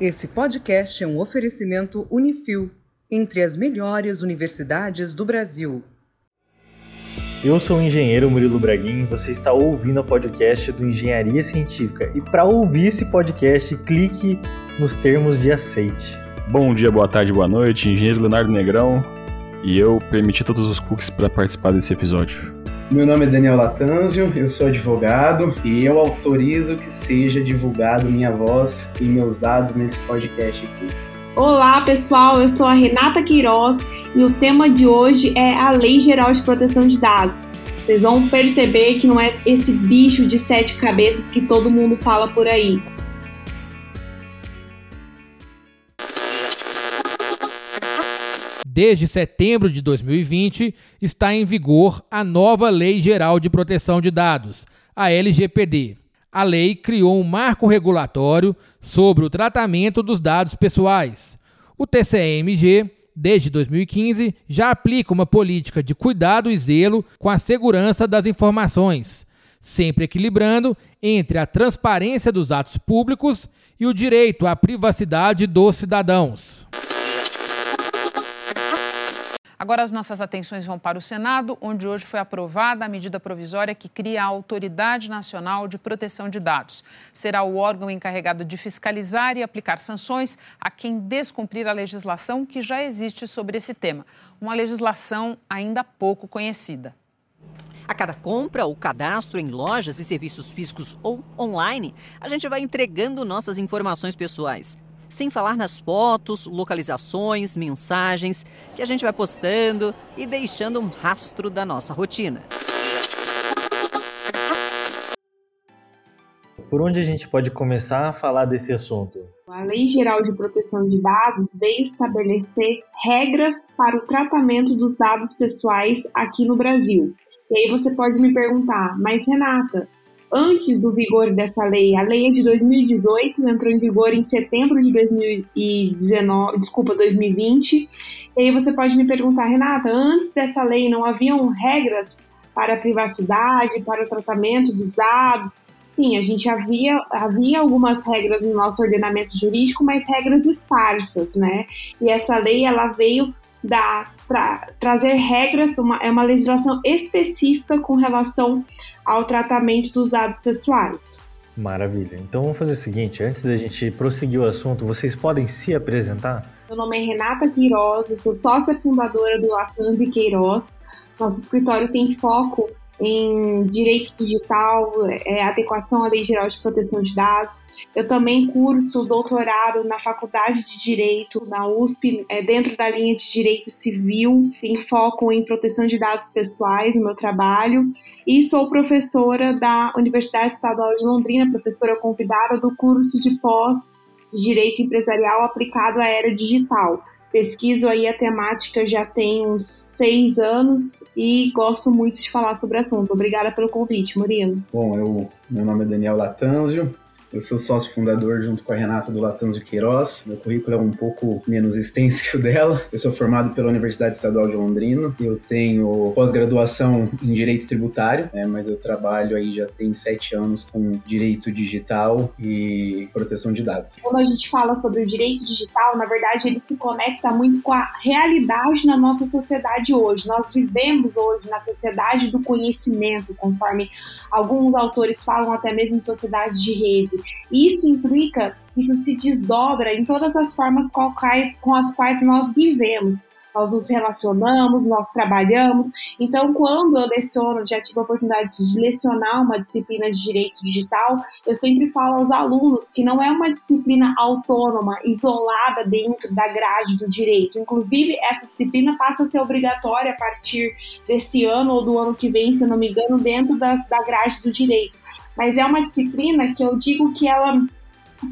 Esse podcast é um oferecimento Unifil, entre as melhores universidades do Brasil. Eu sou o engenheiro Murilo Braguin e você está ouvindo o podcast do Engenharia Científica. E para ouvir esse podcast, clique nos termos de aceite. Bom dia, boa tarde, boa noite, engenheiro Leonardo Negrão. E eu permiti todos os cookies para participar desse episódio. Meu nome é Daniel Latanzio, eu sou advogado e eu autorizo que seja divulgado minha voz e meus dados nesse podcast aqui. Olá, pessoal, eu sou a Renata Queiroz e o tema de hoje é a Lei Geral de Proteção de Dados. Vocês vão perceber que não é esse bicho de sete cabeças que todo mundo fala por aí. Desde setembro de 2020, está em vigor a nova Lei Geral de Proteção de Dados, a LGPD. A lei criou um marco regulatório sobre o tratamento dos dados pessoais. O TCMG, desde 2015, já aplica uma política de cuidado e zelo com a segurança das informações, sempre equilibrando entre a transparência dos atos públicos e o direito à privacidade dos cidadãos. Agora as nossas atenções vão para o Senado, onde hoje foi aprovada a medida provisória que cria a Autoridade Nacional de Proteção de Dados. Será o órgão encarregado de fiscalizar e aplicar sanções a quem descumprir a legislação que já existe sobre esse tema, uma legislação ainda pouco conhecida. A cada compra ou cadastro em lojas e serviços físicos ou online, a gente vai entregando nossas informações pessoais sem falar nas fotos, localizações, mensagens que a gente vai postando e deixando um rastro da nossa rotina. Por onde a gente pode começar a falar desse assunto? A Lei Geral de Proteção de Dados veio estabelecer regras para o tratamento dos dados pessoais aqui no Brasil. E aí você pode me perguntar, mas Renata, antes do vigor dessa lei. A lei é de 2018, entrou em vigor em setembro de 2019, desculpa, 2020. E aí você pode me perguntar, Renata, antes dessa lei não haviam regras para a privacidade, para o tratamento dos dados? Sim, a gente havia, havia algumas regras no nosso ordenamento jurídico, mas regras esparsas, né? E essa lei ela veio para trazer regras, uma, é uma legislação específica com relação ao tratamento dos dados pessoais. Maravilha. Então vamos fazer o seguinte, antes da gente prosseguir o assunto, vocês podem se apresentar? Meu nome é Renata Queiroz, eu sou sócia fundadora do Latanzi Queiroz. Nosso escritório tem foco em direito digital, é, adequação à Lei Geral de Proteção de Dados. Eu também curso doutorado na Faculdade de Direito, na USP, é, dentro da linha de Direito Civil, tem foco em proteção de dados pessoais no meu trabalho. E sou professora da Universidade Estadual de Londrina, professora convidada do curso de pós de Direito Empresarial aplicado à era digital pesquiso aí a temática já tem uns seis anos e gosto muito de falar sobre o assunto. Obrigada pelo convite, Murilo. Bom, eu, meu nome é Daniel Latanzio, eu sou sócio fundador junto com a Renata do Latanzio Queiroz. Meu currículo é um pouco menos extenso que o dela. Eu sou formado pela Universidade Estadual de Londrina. Eu tenho pós-graduação em Direito Tributário, né, mas eu trabalho aí já tem sete anos com Direito Digital e Proteção de Dados. Quando a gente fala sobre o direito digital, na verdade ele se conecta muito com a realidade na nossa sociedade hoje. Nós vivemos hoje na sociedade do conhecimento, conforme alguns autores falam até mesmo sociedade de rede. Isso implica, isso se desdobra em todas as formas quais, com as quais nós vivemos. Nós nos relacionamos, nós trabalhamos. Então, quando eu leciono, já tive a oportunidade de lecionar uma disciplina de direito digital, eu sempre falo aos alunos que não é uma disciplina autônoma, isolada dentro da grade do direito. Inclusive, essa disciplina passa a ser obrigatória a partir desse ano ou do ano que vem, se não me engano, dentro da, da grade do direito mas é uma disciplina que eu digo que ela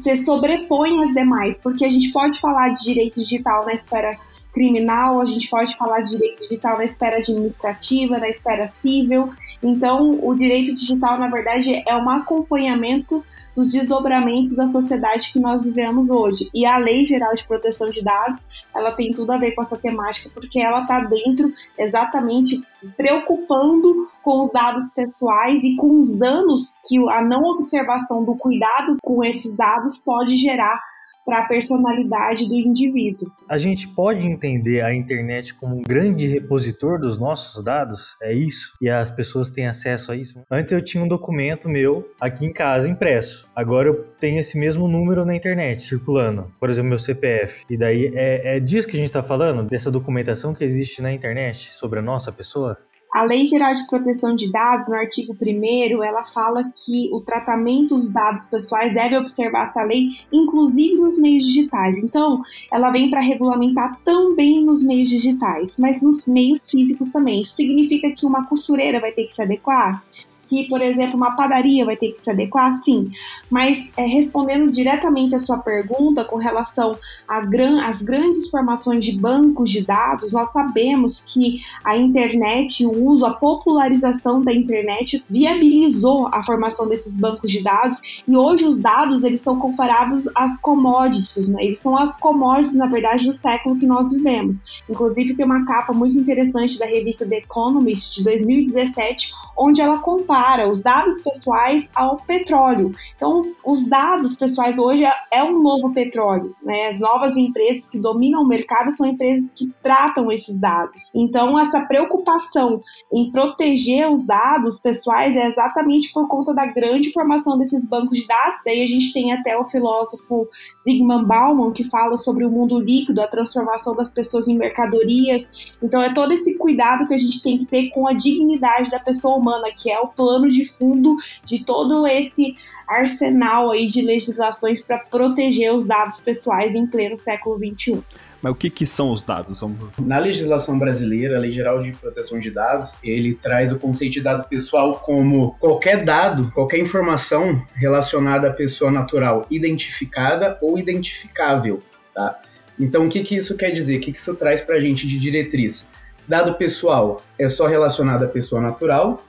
se sobrepõe às demais, porque a gente pode falar de direito digital na esfera criminal, a gente pode falar de direito digital na esfera administrativa, na esfera civil. Então, o direito digital, na verdade, é um acompanhamento dos desdobramentos da sociedade que nós vivemos hoje. E a Lei Geral de Proteção de Dados, ela tem tudo a ver com essa temática, porque ela está dentro exatamente se preocupando com os dados pessoais e com os danos que a não observação do cuidado com esses dados pode gerar para a personalidade do indivíduo. A gente pode entender a internet como um grande repositor dos nossos dados? É isso? E as pessoas têm acesso a isso? Antes eu tinha um documento meu aqui em casa impresso. Agora eu tenho esse mesmo número na internet circulando. Por exemplo, meu CPF. E daí é, é disso que a gente está falando? Dessa documentação que existe na internet sobre a nossa pessoa? A Lei Geral de Proteção de Dados, no artigo 1 ela fala que o tratamento dos dados pessoais deve observar essa lei, inclusive nos meios digitais. Então, ela vem para regulamentar também nos meios digitais, mas nos meios físicos também. Isso significa que uma costureira vai ter que se adequar? Que, por exemplo, uma padaria vai ter que se adequar? Sim. Mas é, respondendo diretamente a sua pergunta com relação às gran grandes formações de bancos de dados, nós sabemos que a internet, o uso, a popularização da internet viabilizou a formação desses bancos de dados e hoje os dados eles são comparados às commodities, né? eles são as commodities, na verdade, do século que nós vivemos. Inclusive tem uma capa muito interessante da revista The Economist de 2017, onde ela compara os dados pessoais ao petróleo. Então, os dados pessoais hoje é, é um novo petróleo. Né? As novas empresas que dominam o mercado são empresas que tratam esses dados. Então, essa preocupação em proteger os dados pessoais é exatamente por conta da grande formação desses bancos de dados. Daí a gente tem até o filósofo Zygmunt Bauman que fala sobre o mundo líquido, a transformação das pessoas em mercadorias. Então, é todo esse cuidado que a gente tem que ter com a dignidade da pessoa humana que é o plano de fundo de todo esse arsenal aí de legislações para proteger os dados pessoais em pleno século XXI. Mas o que, que são os dados? Vamos... Na legislação brasileira, a Lei Geral de Proteção de Dados, ele traz o conceito de dado pessoal como qualquer dado, qualquer informação relacionada à pessoa natural identificada ou identificável, tá? Então, o que, que isso quer dizer? O que, que isso traz para a gente de diretriz? Dado pessoal é só relacionado à pessoa natural,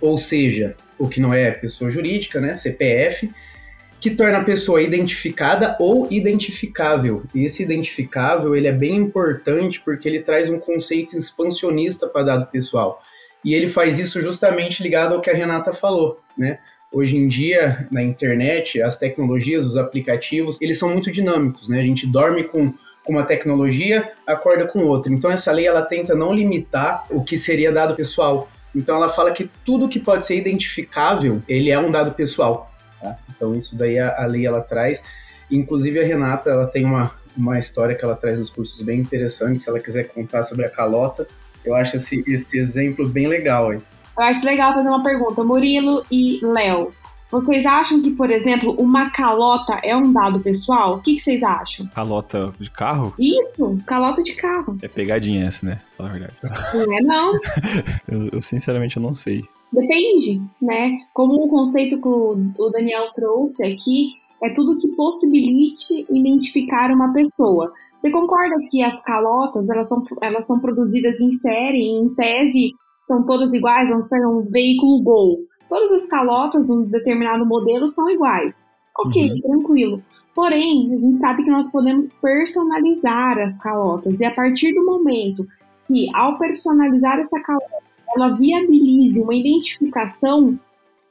ou seja, o que não é pessoa jurídica, né, CPF, que torna a pessoa identificada ou identificável. E esse identificável ele é bem importante porque ele traz um conceito expansionista para dado pessoal. E ele faz isso justamente ligado ao que a Renata falou, né? Hoje em dia, na internet, as tecnologias, os aplicativos, eles são muito dinâmicos, né? A gente dorme com uma tecnologia, acorda com outra. Então essa lei ela tenta não limitar o que seria dado pessoal. Então ela fala que tudo que pode ser identificável, ele é um dado pessoal. Tá? Então isso daí a, a, lei ela traz. Inclusive a Renata ela tem uma, uma história que ela traz nos cursos bem interessante. Se ela quiser contar sobre a calota, eu acho esse, esse exemplo bem legal. Hein? Eu acho legal fazer uma pergunta. Murilo e Léo, vocês acham que, por exemplo, uma calota é um dado pessoal? O que, que vocês acham? Calota de carro? Isso, calota de carro. É pegadinha essa, né? Fala a verdade. Não é não. eu, eu, sinceramente eu não sei. Depende, né? Como o conceito que o Daniel trouxe aqui, é tudo que possibilite identificar uma pessoa. Você concorda que as calotas, elas são, elas são produzidas em série, em tese, são todas iguais? Vamos pegar um veículo Gol todas as calotas de um determinado modelo são iguais. Ok, uhum. tranquilo. Porém, a gente sabe que nós podemos personalizar as calotas e a partir do momento que, ao personalizar essa calota, ela viabilize uma identificação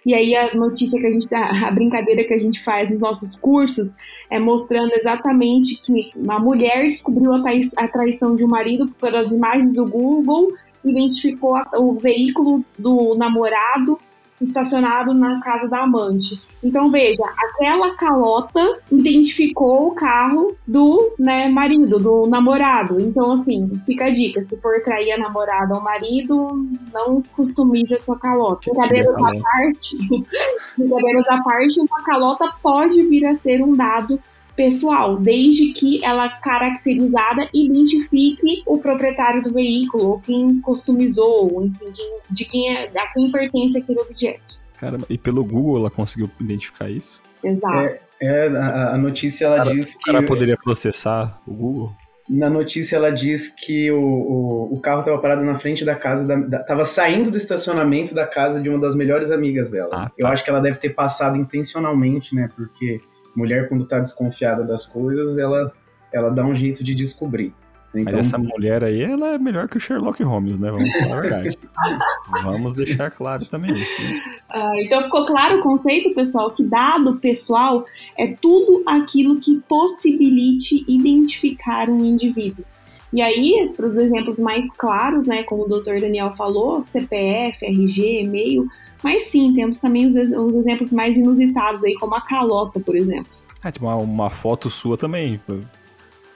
e aí a notícia que a gente, a brincadeira que a gente faz nos nossos cursos é mostrando exatamente que uma mulher descobriu a, traição de um marido pelas imagens do Google, identificou o veículo do namorado estacionado na casa da amante. Então veja, aquela calota identificou o carro do né, marido, do namorado. Então assim, fica a dica, se for trair a namorada ou marido, não customize a sua calota. Brincadeiras à parte, brincadeiras à parte, uma calota pode vir a ser um dado pessoal, desde que ela caracterizada identifique o proprietário do veículo, ou quem customizou, enfim, quem, de quem é, a quem pertence aquele objeto. Caramba, e pelo Google ela conseguiu identificar isso? Exato. É, é a, a, notícia ela cara, diz que. Ela poderia processar o Google? Na notícia ela diz que o, o, o carro estava parado na frente da casa, da, da, tava saindo do estacionamento da casa de uma das melhores amigas dela. Ah, tá. Eu acho que ela deve ter passado intencionalmente, né? Porque mulher, quando está desconfiada das coisas, ela, ela dá um jeito de descobrir. Então... Mas essa mulher aí, ela é melhor que o Sherlock Holmes, né? Vamos falar a verdade. Vamos deixar claro também isso. Né? Ah, então ficou claro o conceito, pessoal, que dado pessoal é tudo aquilo que possibilite identificar um indivíduo. E aí, para os exemplos mais claros, né, como o Dr. Daniel falou, CPF, RG, e-mail, mas sim, temos também os, os exemplos mais inusitados aí, como a calota, por exemplo. É, tipo uma, uma foto sua também.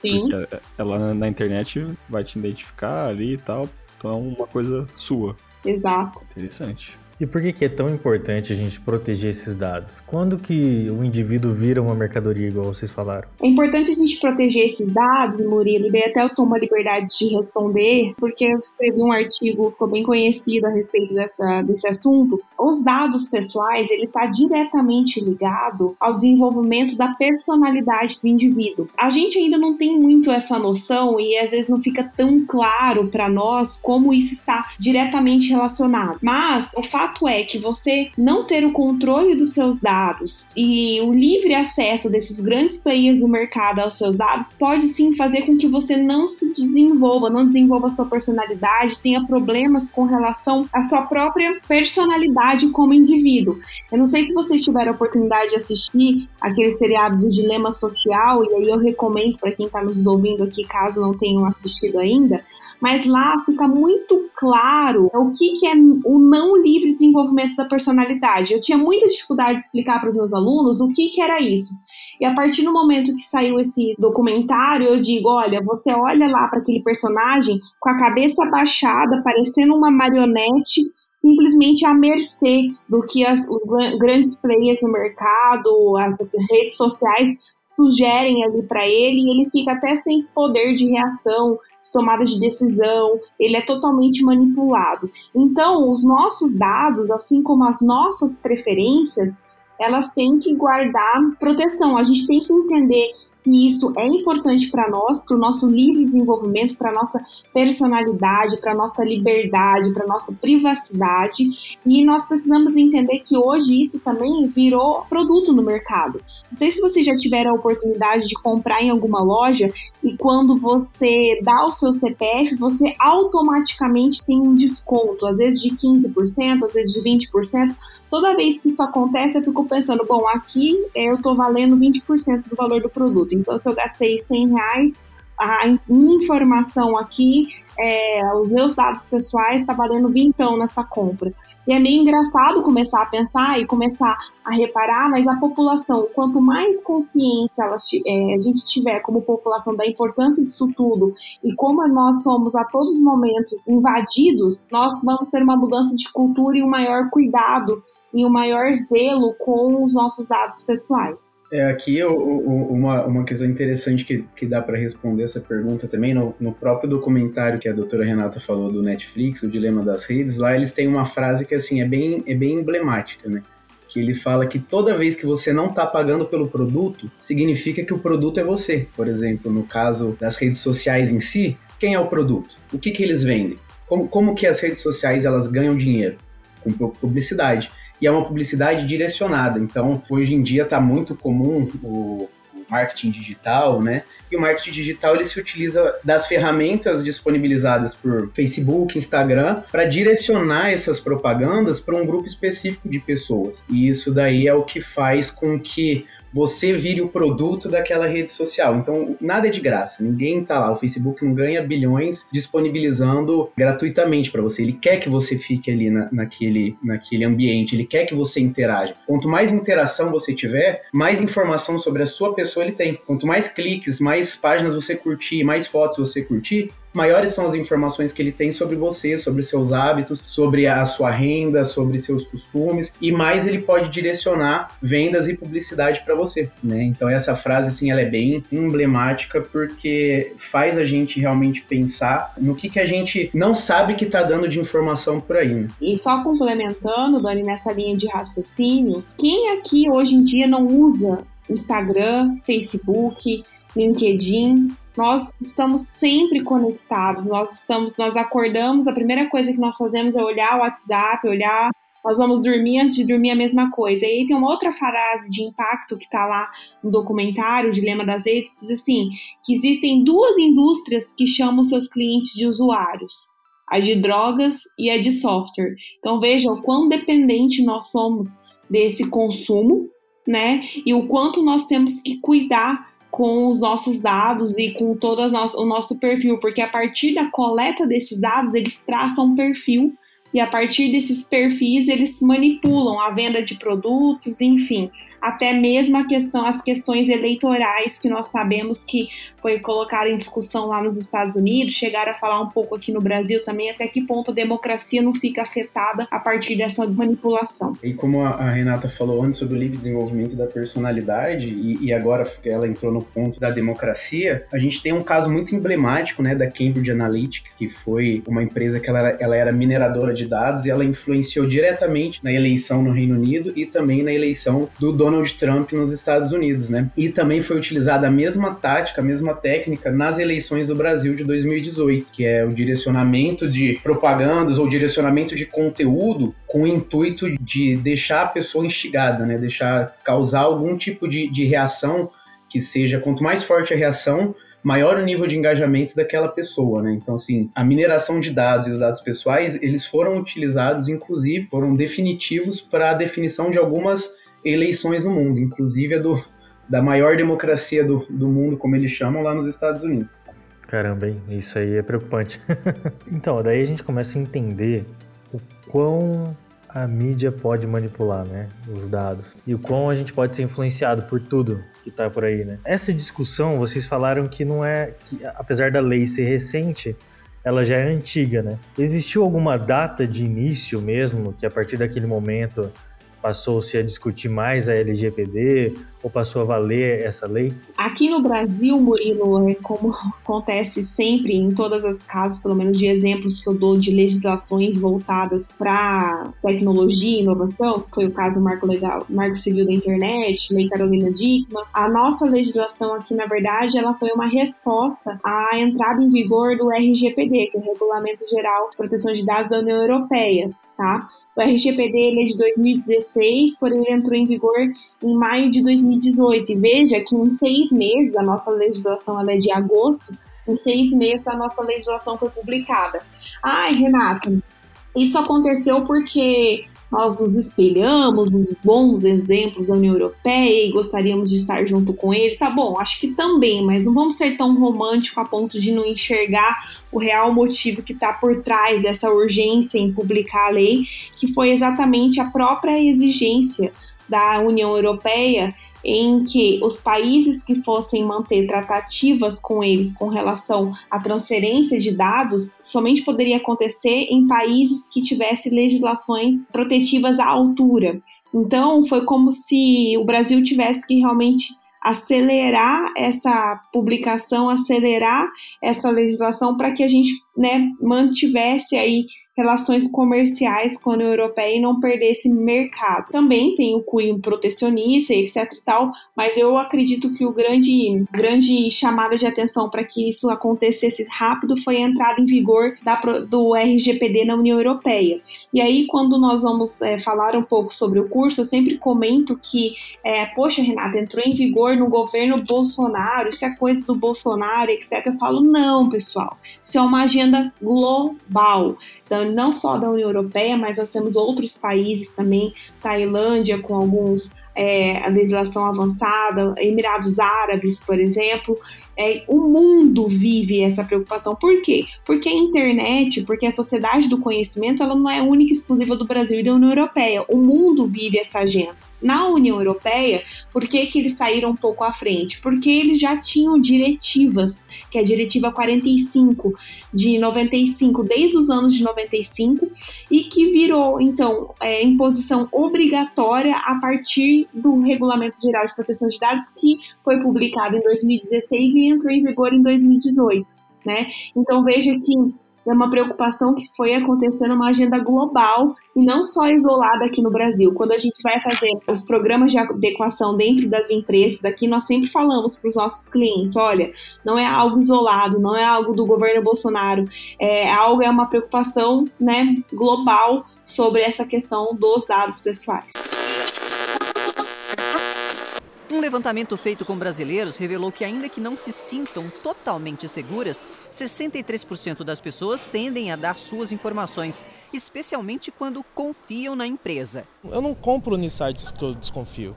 Sim. Porque ela na internet vai te identificar ali e tal. Então é uma coisa sua. Exato. Interessante. E por que, que é tão importante a gente proteger esses dados? Quando que o indivíduo vira uma mercadoria, igual vocês falaram? É importante a gente proteger esses dados, Murilo, e daí até eu tomo a liberdade de responder, porque eu escrevi um artigo, ficou bem conhecido a respeito dessa, desse assunto. Os dados pessoais, ele está diretamente ligado ao desenvolvimento da personalidade do indivíduo. A gente ainda não tem muito essa noção e às vezes não fica tão claro para nós como isso está diretamente relacionado. Mas o fato fato é que você não ter o controle dos seus dados e o livre acesso desses grandes players do mercado aos seus dados pode sim fazer com que você não se desenvolva, não desenvolva a sua personalidade, tenha problemas com relação à sua própria personalidade como indivíduo. Eu não sei se vocês tiveram a oportunidade de assistir aquele seriado do Dilema Social, e aí eu recomendo para quem está nos ouvindo aqui, caso não tenham assistido ainda, mas lá fica muito claro o que, que é o não livre desenvolvimento da personalidade. Eu tinha muita dificuldade de explicar para os meus alunos o que, que era isso. E a partir do momento que saiu esse documentário, eu digo: olha, você olha lá para aquele personagem com a cabeça baixada, parecendo uma marionete, simplesmente à mercê do que as, os grandes players no mercado, as redes sociais sugerem ali para ele, e ele fica até sem poder de reação, tomada de decisão, ele é totalmente manipulado. Então, os nossos dados, assim como as nossas preferências, elas têm que guardar proteção. A gente tem que entender que isso é importante para nós, para o nosso livre desenvolvimento, para nossa personalidade, para nossa liberdade, para nossa privacidade. E nós precisamos entender que hoje isso também virou produto no mercado. Não sei se vocês já tiveram a oportunidade de comprar em alguma loja e quando você dá o seu CPF, você automaticamente tem um desconto, às vezes de 15%, às vezes de 20%. Toda vez que isso acontece, eu fico pensando, bom, aqui eu estou valendo 20% do valor do produto. Então, se eu gastei 100 reais, a minha informação aqui, é, os meus dados pessoais, está valendo vintão nessa compra. E é meio engraçado começar a pensar e começar a reparar, mas a população, quanto mais consciência ela, é, a gente tiver como população da importância disso tudo e como nós somos a todos os momentos invadidos, nós vamos ter uma mudança de cultura e um maior cuidado e um maior zelo com os nossos dados pessoais. É, aqui uma, uma questão interessante que, que dá para responder essa pergunta também, no, no próprio documentário que a doutora Renata falou do Netflix, o Dilema das Redes, lá eles têm uma frase que assim é bem, é bem emblemática, né? que ele fala que toda vez que você não está pagando pelo produto, significa que o produto é você. Por exemplo, no caso das redes sociais em si, quem é o produto? O que, que eles vendem? Como, como que as redes sociais elas ganham dinheiro? Com publicidade e é uma publicidade direcionada. Então, hoje em dia está muito comum o, marketing digital, né? E o marketing digital ele se utiliza das ferramentas disponibilizadas por Facebook, Instagram, para direcionar essas propagandas para um grupo específico de pessoas. E isso daí é o que faz com que você vire o produto daquela rede social. Então, nada é de graça. Ninguém tá lá. O Facebook não ganha bilhões disponibilizando gratuitamente para você. Ele quer que você fique ali na, naquele, naquele ambiente. Ele quer que você interaja. Quanto mais interação você tiver, mais informação sobre a sua pessoa ele tem. Quanto mais cliques, mais páginas você curtir, mais fotos você curtir, maiores são as informações que ele tem sobre você, sobre seus hábitos, sobre a sua renda, sobre seus costumes, e mais ele pode direcionar vendas e publicidade para você, né? Então essa frase assim, ela é bem emblemática porque faz a gente realmente pensar no que que a gente não sabe que está dando de informação por aí. Né? E só complementando, Dani, nessa linha de raciocínio, quem aqui hoje em dia não usa Instagram, Facebook, LinkedIn, nós estamos sempre conectados, nós estamos, nós acordamos, a primeira coisa que nós fazemos é olhar o WhatsApp, olhar nós vamos dormir antes de dormir a mesma coisa. E aí tem uma outra frase de impacto que está lá no documentário, o Dilema das Redes, diz assim, que existem duas indústrias que chamam seus clientes de usuários, a de drogas e a de software. Então veja o quão dependente nós somos desse consumo, né? E o quanto nós temos que cuidar com os nossos dados e com todo o nosso perfil, porque a partir da coleta desses dados, eles traçam um perfil e a partir desses perfis eles manipulam a venda de produtos, enfim, até mesmo a questão, as questões eleitorais que nós sabemos que foi colocada em discussão lá nos Estados Unidos, chegaram a falar um pouco aqui no Brasil também, até que ponto a democracia não fica afetada a partir dessa manipulação. E como a Renata falou antes sobre o livre desenvolvimento da personalidade, e, e agora ela entrou no ponto da democracia, a gente tem um caso muito emblemático, né, da Cambridge Analytica, que foi uma empresa que ela era, ela era mineradora de dados e ela influenciou diretamente na eleição no Reino Unido e também na eleição do Donald Trump nos Estados Unidos, né? E também foi utilizada a mesma tática, a mesma mesma técnica nas eleições do Brasil de 2018, que é o direcionamento de propagandas ou direcionamento de conteúdo com o intuito de deixar a pessoa instigada, né? Deixar causar algum tipo de, de reação que seja quanto mais forte a reação, maior o nível de engajamento daquela pessoa, né? Então, assim, a mineração de dados e os dados pessoais, eles foram utilizados, inclusive, foram definitivos para a definição de algumas eleições no mundo, inclusive a do, da maior democracia do, do mundo, como eles chamam, lá nos Estados Unidos. Caramba, hein? Isso aí é preocupante. então, daí a gente começa a entender o quão a mídia pode manipular, né, os dados e o quão a gente pode ser influenciado por tudo que tá por aí, né? Essa discussão, vocês falaram que não é que apesar da lei ser recente, ela já é antiga, né? Existiu alguma data de início mesmo que a partir daquele momento passou-se a discutir mais a LGPD ou passou a valer essa lei? Aqui no Brasil, Murilo, é como acontece sempre em todas as casos, pelo menos de exemplos que eu dou de legislações voltadas para tecnologia e inovação, foi o caso Marco Legal, Marco Civil da Internet, Lei Carolina Dickmann. A nossa legislação aqui, na verdade, ela foi uma resposta à entrada em vigor do RGPD, que é o Regulamento Geral de Proteção de Dados da União Europeia. Tá? O RGPD ele é de 2016, porém ele entrou em vigor em maio de 2018. E veja que em seis meses, a nossa legislação ela é de agosto, em seis meses a nossa legislação foi publicada. Ai, Renata, isso aconteceu porque nós nos espelhamos nos bons exemplos da União Europeia e gostaríamos de estar junto com eles. Tá bom, acho que também, mas não vamos ser tão românticos a ponto de não enxergar o real motivo que está por trás dessa urgência em publicar a lei, que foi exatamente a própria exigência da União Europeia em que os países que fossem manter tratativas com eles com relação à transferência de dados somente poderia acontecer em países que tivessem legislações protetivas à altura. Então, foi como se o Brasil tivesse que realmente acelerar essa publicação, acelerar essa legislação para que a gente né, mantivesse aí relações comerciais com a União Europeia e não perder esse mercado. Também tem o cunho protecionista, etc e tal, mas eu acredito que o grande, grande chamada de atenção para que isso acontecesse rápido foi a entrada em vigor da, do RGPD na União Europeia. E aí, quando nós vamos é, falar um pouco sobre o curso, eu sempre comento que, é, poxa, Renata, entrou em vigor no governo Bolsonaro, isso é coisa do Bolsonaro, etc. Eu falo, não, pessoal, isso é uma agenda global não só da União Europeia, mas nós temos outros países também, Tailândia com alguns é, a legislação avançada, Emirados Árabes, por exemplo. É, o mundo vive essa preocupação. Por quê? Porque a internet, porque a sociedade do conhecimento, ela não é única e exclusiva do Brasil e da União Europeia. O mundo vive essa agenda. Na União Europeia, por que, que eles saíram um pouco à frente? Porque eles já tinham diretivas, que é a diretiva 45 de 95, desde os anos de 95, e que virou, então, é, imposição obrigatória a partir do Regulamento Geral de Proteção de Dados, que foi publicado em 2016 e entrou em vigor em 2018. Né? Então veja que é uma preocupação que foi acontecendo uma agenda global e não só isolada aqui no Brasil. Quando a gente vai fazer os programas de adequação dentro das empresas, daqui nós sempre falamos para os nossos clientes, olha, não é algo isolado, não é algo do governo Bolsonaro, é algo é uma preocupação, né, global sobre essa questão dos dados pessoais. Levantamento feito com brasileiros revelou que, ainda que não se sintam totalmente seguras, 63% das pessoas tendem a dar suas informações, especialmente quando confiam na empresa. Eu não compro em sites que eu desconfio.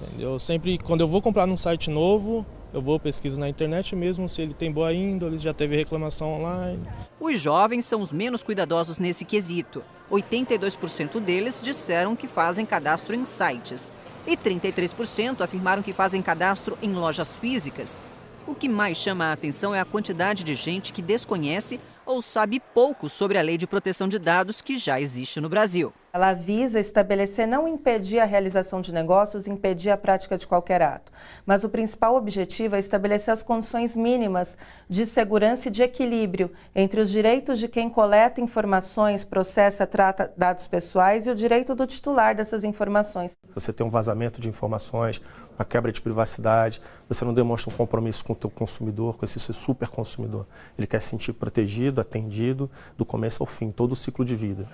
Entendeu? Sempre, quando eu vou comprar num site novo, eu vou pesquiso na internet mesmo se ele tem boa índole, já teve reclamação online. Os jovens são os menos cuidadosos nesse quesito. 82% deles disseram que fazem cadastro em sites e 33% afirmaram que fazem cadastro em lojas físicas. O que mais chama a atenção é a quantidade de gente que desconhece ou sabe pouco sobre a lei de proteção de dados que já existe no Brasil. Ela visa estabelecer não impedir a realização de negócios, impedir a prática de qualquer ato, mas o principal objetivo é estabelecer as condições mínimas de segurança e de equilíbrio entre os direitos de quem coleta informações, processa, trata dados pessoais e o direito do titular dessas informações. Você tem um vazamento de informações, uma quebra de privacidade, você não demonstra um compromisso com o teu consumidor, com esse super consumidor. Ele quer se sentir protegido, atendido, do começo ao fim, todo o ciclo de vida.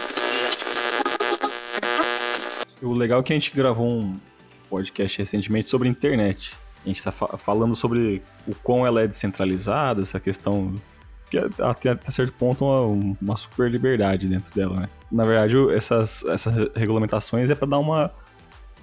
O legal é que a gente gravou um podcast recentemente sobre internet. A gente está fa falando sobre o quão ela é descentralizada, essa questão que é, até, até certo ponto uma, uma super liberdade dentro dela, né? Na verdade, essas, essas regulamentações é para dar uma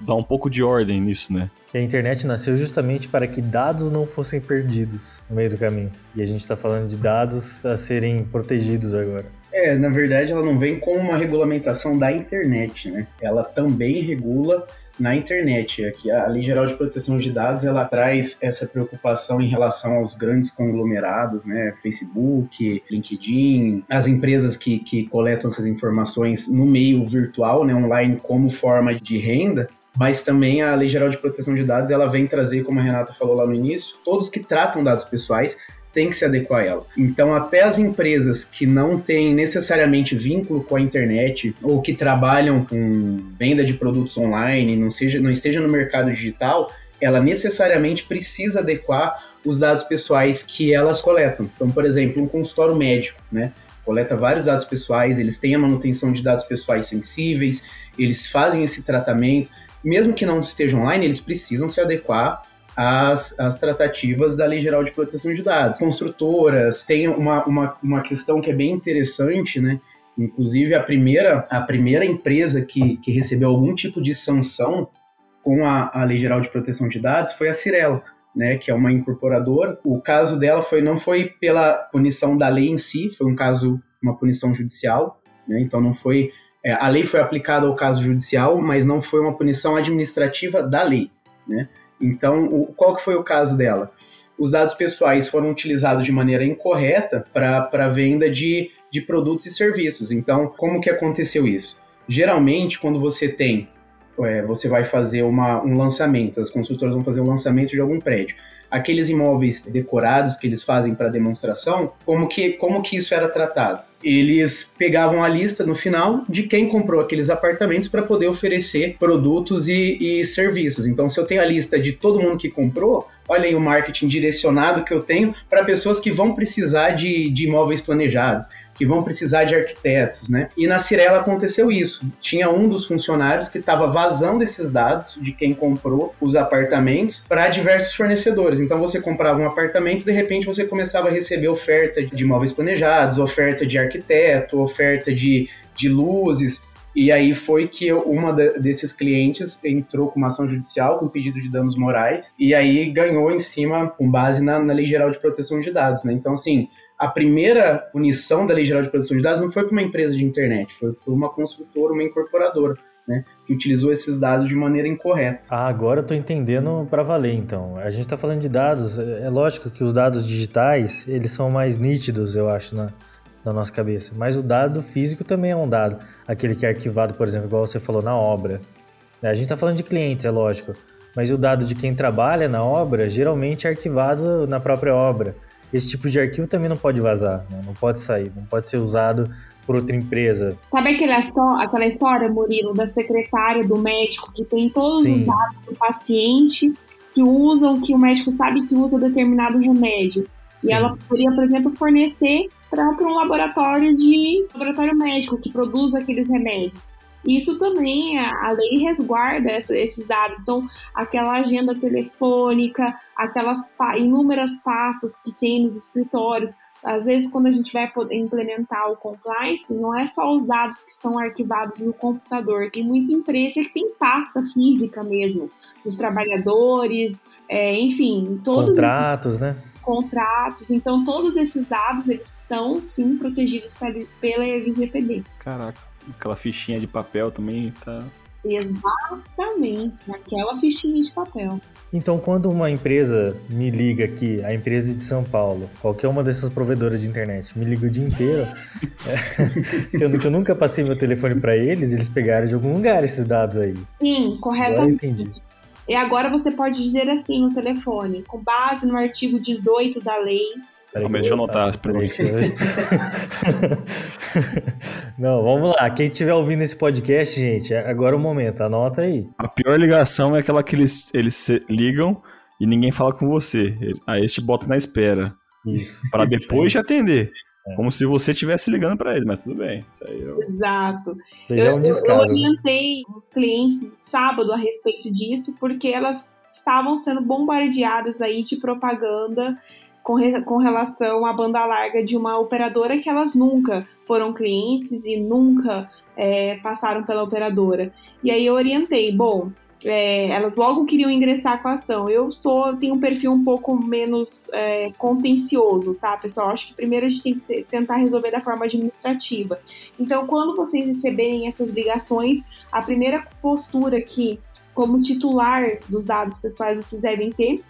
dar um pouco de ordem nisso, né? Que a internet nasceu justamente para que dados não fossem perdidos no meio do caminho. E a gente está falando de dados a serem protegidos agora. É, na verdade, ela não vem com uma regulamentação da internet, né? Ela também regula na internet. Aqui a Lei Geral de Proteção de Dados ela traz essa preocupação em relação aos grandes conglomerados, né? Facebook, LinkedIn, as empresas que, que coletam essas informações no meio virtual, né? Online como forma de renda. Mas também a Lei Geral de Proteção de Dados ela vem trazer, como a Renata falou lá no início, todos que tratam dados pessoais tem que se adequar a ela. Então, até as empresas que não têm necessariamente vínculo com a internet ou que trabalham com venda de produtos online, não, seja, não esteja no mercado digital, ela necessariamente precisa adequar os dados pessoais que elas coletam. Então, por exemplo, um consultório médico, né? Coleta vários dados pessoais, eles têm a manutenção de dados pessoais sensíveis, eles fazem esse tratamento. Mesmo que não estejam online, eles precisam se adequar as, as tratativas da Lei Geral de Proteção de Dados. Construtoras, tem uma, uma, uma questão que é bem interessante, né? Inclusive, a primeira, a primeira empresa que, que recebeu algum tipo de sanção com a, a Lei Geral de Proteção de Dados foi a Cirela, né, que é uma incorporadora. O caso dela foi não foi pela punição da lei em si, foi um caso, uma punição judicial, né, então não foi. É, a lei foi aplicada ao caso judicial, mas não foi uma punição administrativa da lei, né. Então, o, qual que foi o caso dela? Os dados pessoais foram utilizados de maneira incorreta para venda de, de produtos e serviços. Então, como que aconteceu isso? Geralmente, quando você tem, é, você vai fazer uma, um lançamento, as consultoras vão fazer um lançamento de algum prédio aqueles imóveis decorados que eles fazem para demonstração, como que, como que isso era tratado? Eles pegavam a lista no final de quem comprou aqueles apartamentos para poder oferecer produtos e, e serviços. Então, se eu tenho a lista de todo mundo que comprou, olha aí o marketing direcionado que eu tenho para pessoas que vão precisar de, de imóveis planejados que vão precisar de arquitetos, né? E na Cirela aconteceu isso. Tinha um dos funcionários que estava vazando esses dados de quem comprou os apartamentos para diversos fornecedores. Então você comprava um apartamento de repente você começava a receber oferta de imóveis planejados, oferta de arquiteto, oferta de, de luzes. E aí foi que uma desses clientes entrou com uma ação judicial com pedido de danos morais e aí ganhou em cima com base na, na Lei Geral de Proteção de Dados, né? Então assim, a primeira punição da Lei Geral de Proteção de Dados não foi para uma empresa de internet, foi para uma construtora, uma incorporadora, né, que utilizou esses dados de maneira incorreta. Ah, agora eu tô entendendo para valer, então. A gente está falando de dados, é lógico que os dados digitais, eles são mais nítidos, eu acho, na, na nossa cabeça. Mas o dado físico também é um dado. Aquele que é arquivado, por exemplo, igual você falou, na obra. A gente está falando de clientes, é lógico. Mas o dado de quem trabalha na obra, geralmente é arquivado na própria obra esse tipo de arquivo também não pode vazar, né? não pode sair, não pode ser usado por outra empresa. Sabe aquela, aquela história, Murilo, da secretária do médico que tem todos Sim. os dados do paciente que usam, que o médico sabe que usa determinado remédio. Sim. E ela poderia, por exemplo, fornecer para um laboratório de laboratório médico que produz aqueles remédios. Isso também, a lei resguarda essa, esses dados. Então, aquela agenda telefônica, aquelas inúmeras pastas que tem nos escritórios, às vezes, quando a gente vai implementar o compliance, não é só os dados que estão arquivados no computador. Tem muita empresa que tem pasta física mesmo, dos trabalhadores, é, enfim. Todos contratos, né? Contratos. Então, todos esses dados, eles estão, sim, protegidos pela LGPD. Caraca, aquela fichinha de papel também tá... Exatamente, aquela fichinha de papel. Então, quando uma empresa me liga aqui, a empresa de São Paulo, qualquer uma dessas provedoras de internet, me liga o dia inteiro, é, sendo que eu nunca passei meu telefone para eles, eles pegaram de algum lugar esses dados aí. Sim, corretamente. Agora eu entendi. E agora você pode dizer assim no telefone, com base no artigo 18 da lei, Peraí, deixa eu anotar as perguntas. Não, vamos lá. Quem estiver ouvindo esse podcast, gente, é agora é o momento. Anota aí. A pior ligação é aquela que eles, eles ligam e ninguém fala com você. Aí eles te botam na espera. Isso. Para depois te atender. É. Como se você estivesse ligando para eles, mas tudo bem. Isso aí eu... Exato. Você já é um descaso. Eu né? orientei né? os clientes sábado a respeito disso, porque elas estavam sendo bombardeadas aí de propaganda com, re, com relação à banda larga de uma operadora que elas nunca foram clientes e nunca é, passaram pela operadora. E aí eu orientei, bom, é, elas logo queriam ingressar com a ação. Eu sou, tenho um perfil um pouco menos é, contencioso, tá, pessoal? Acho que primeiro a gente tem que tentar resolver da forma administrativa. Então, quando vocês receberem essas ligações, a primeira postura que, como titular dos dados pessoais, vocês devem ter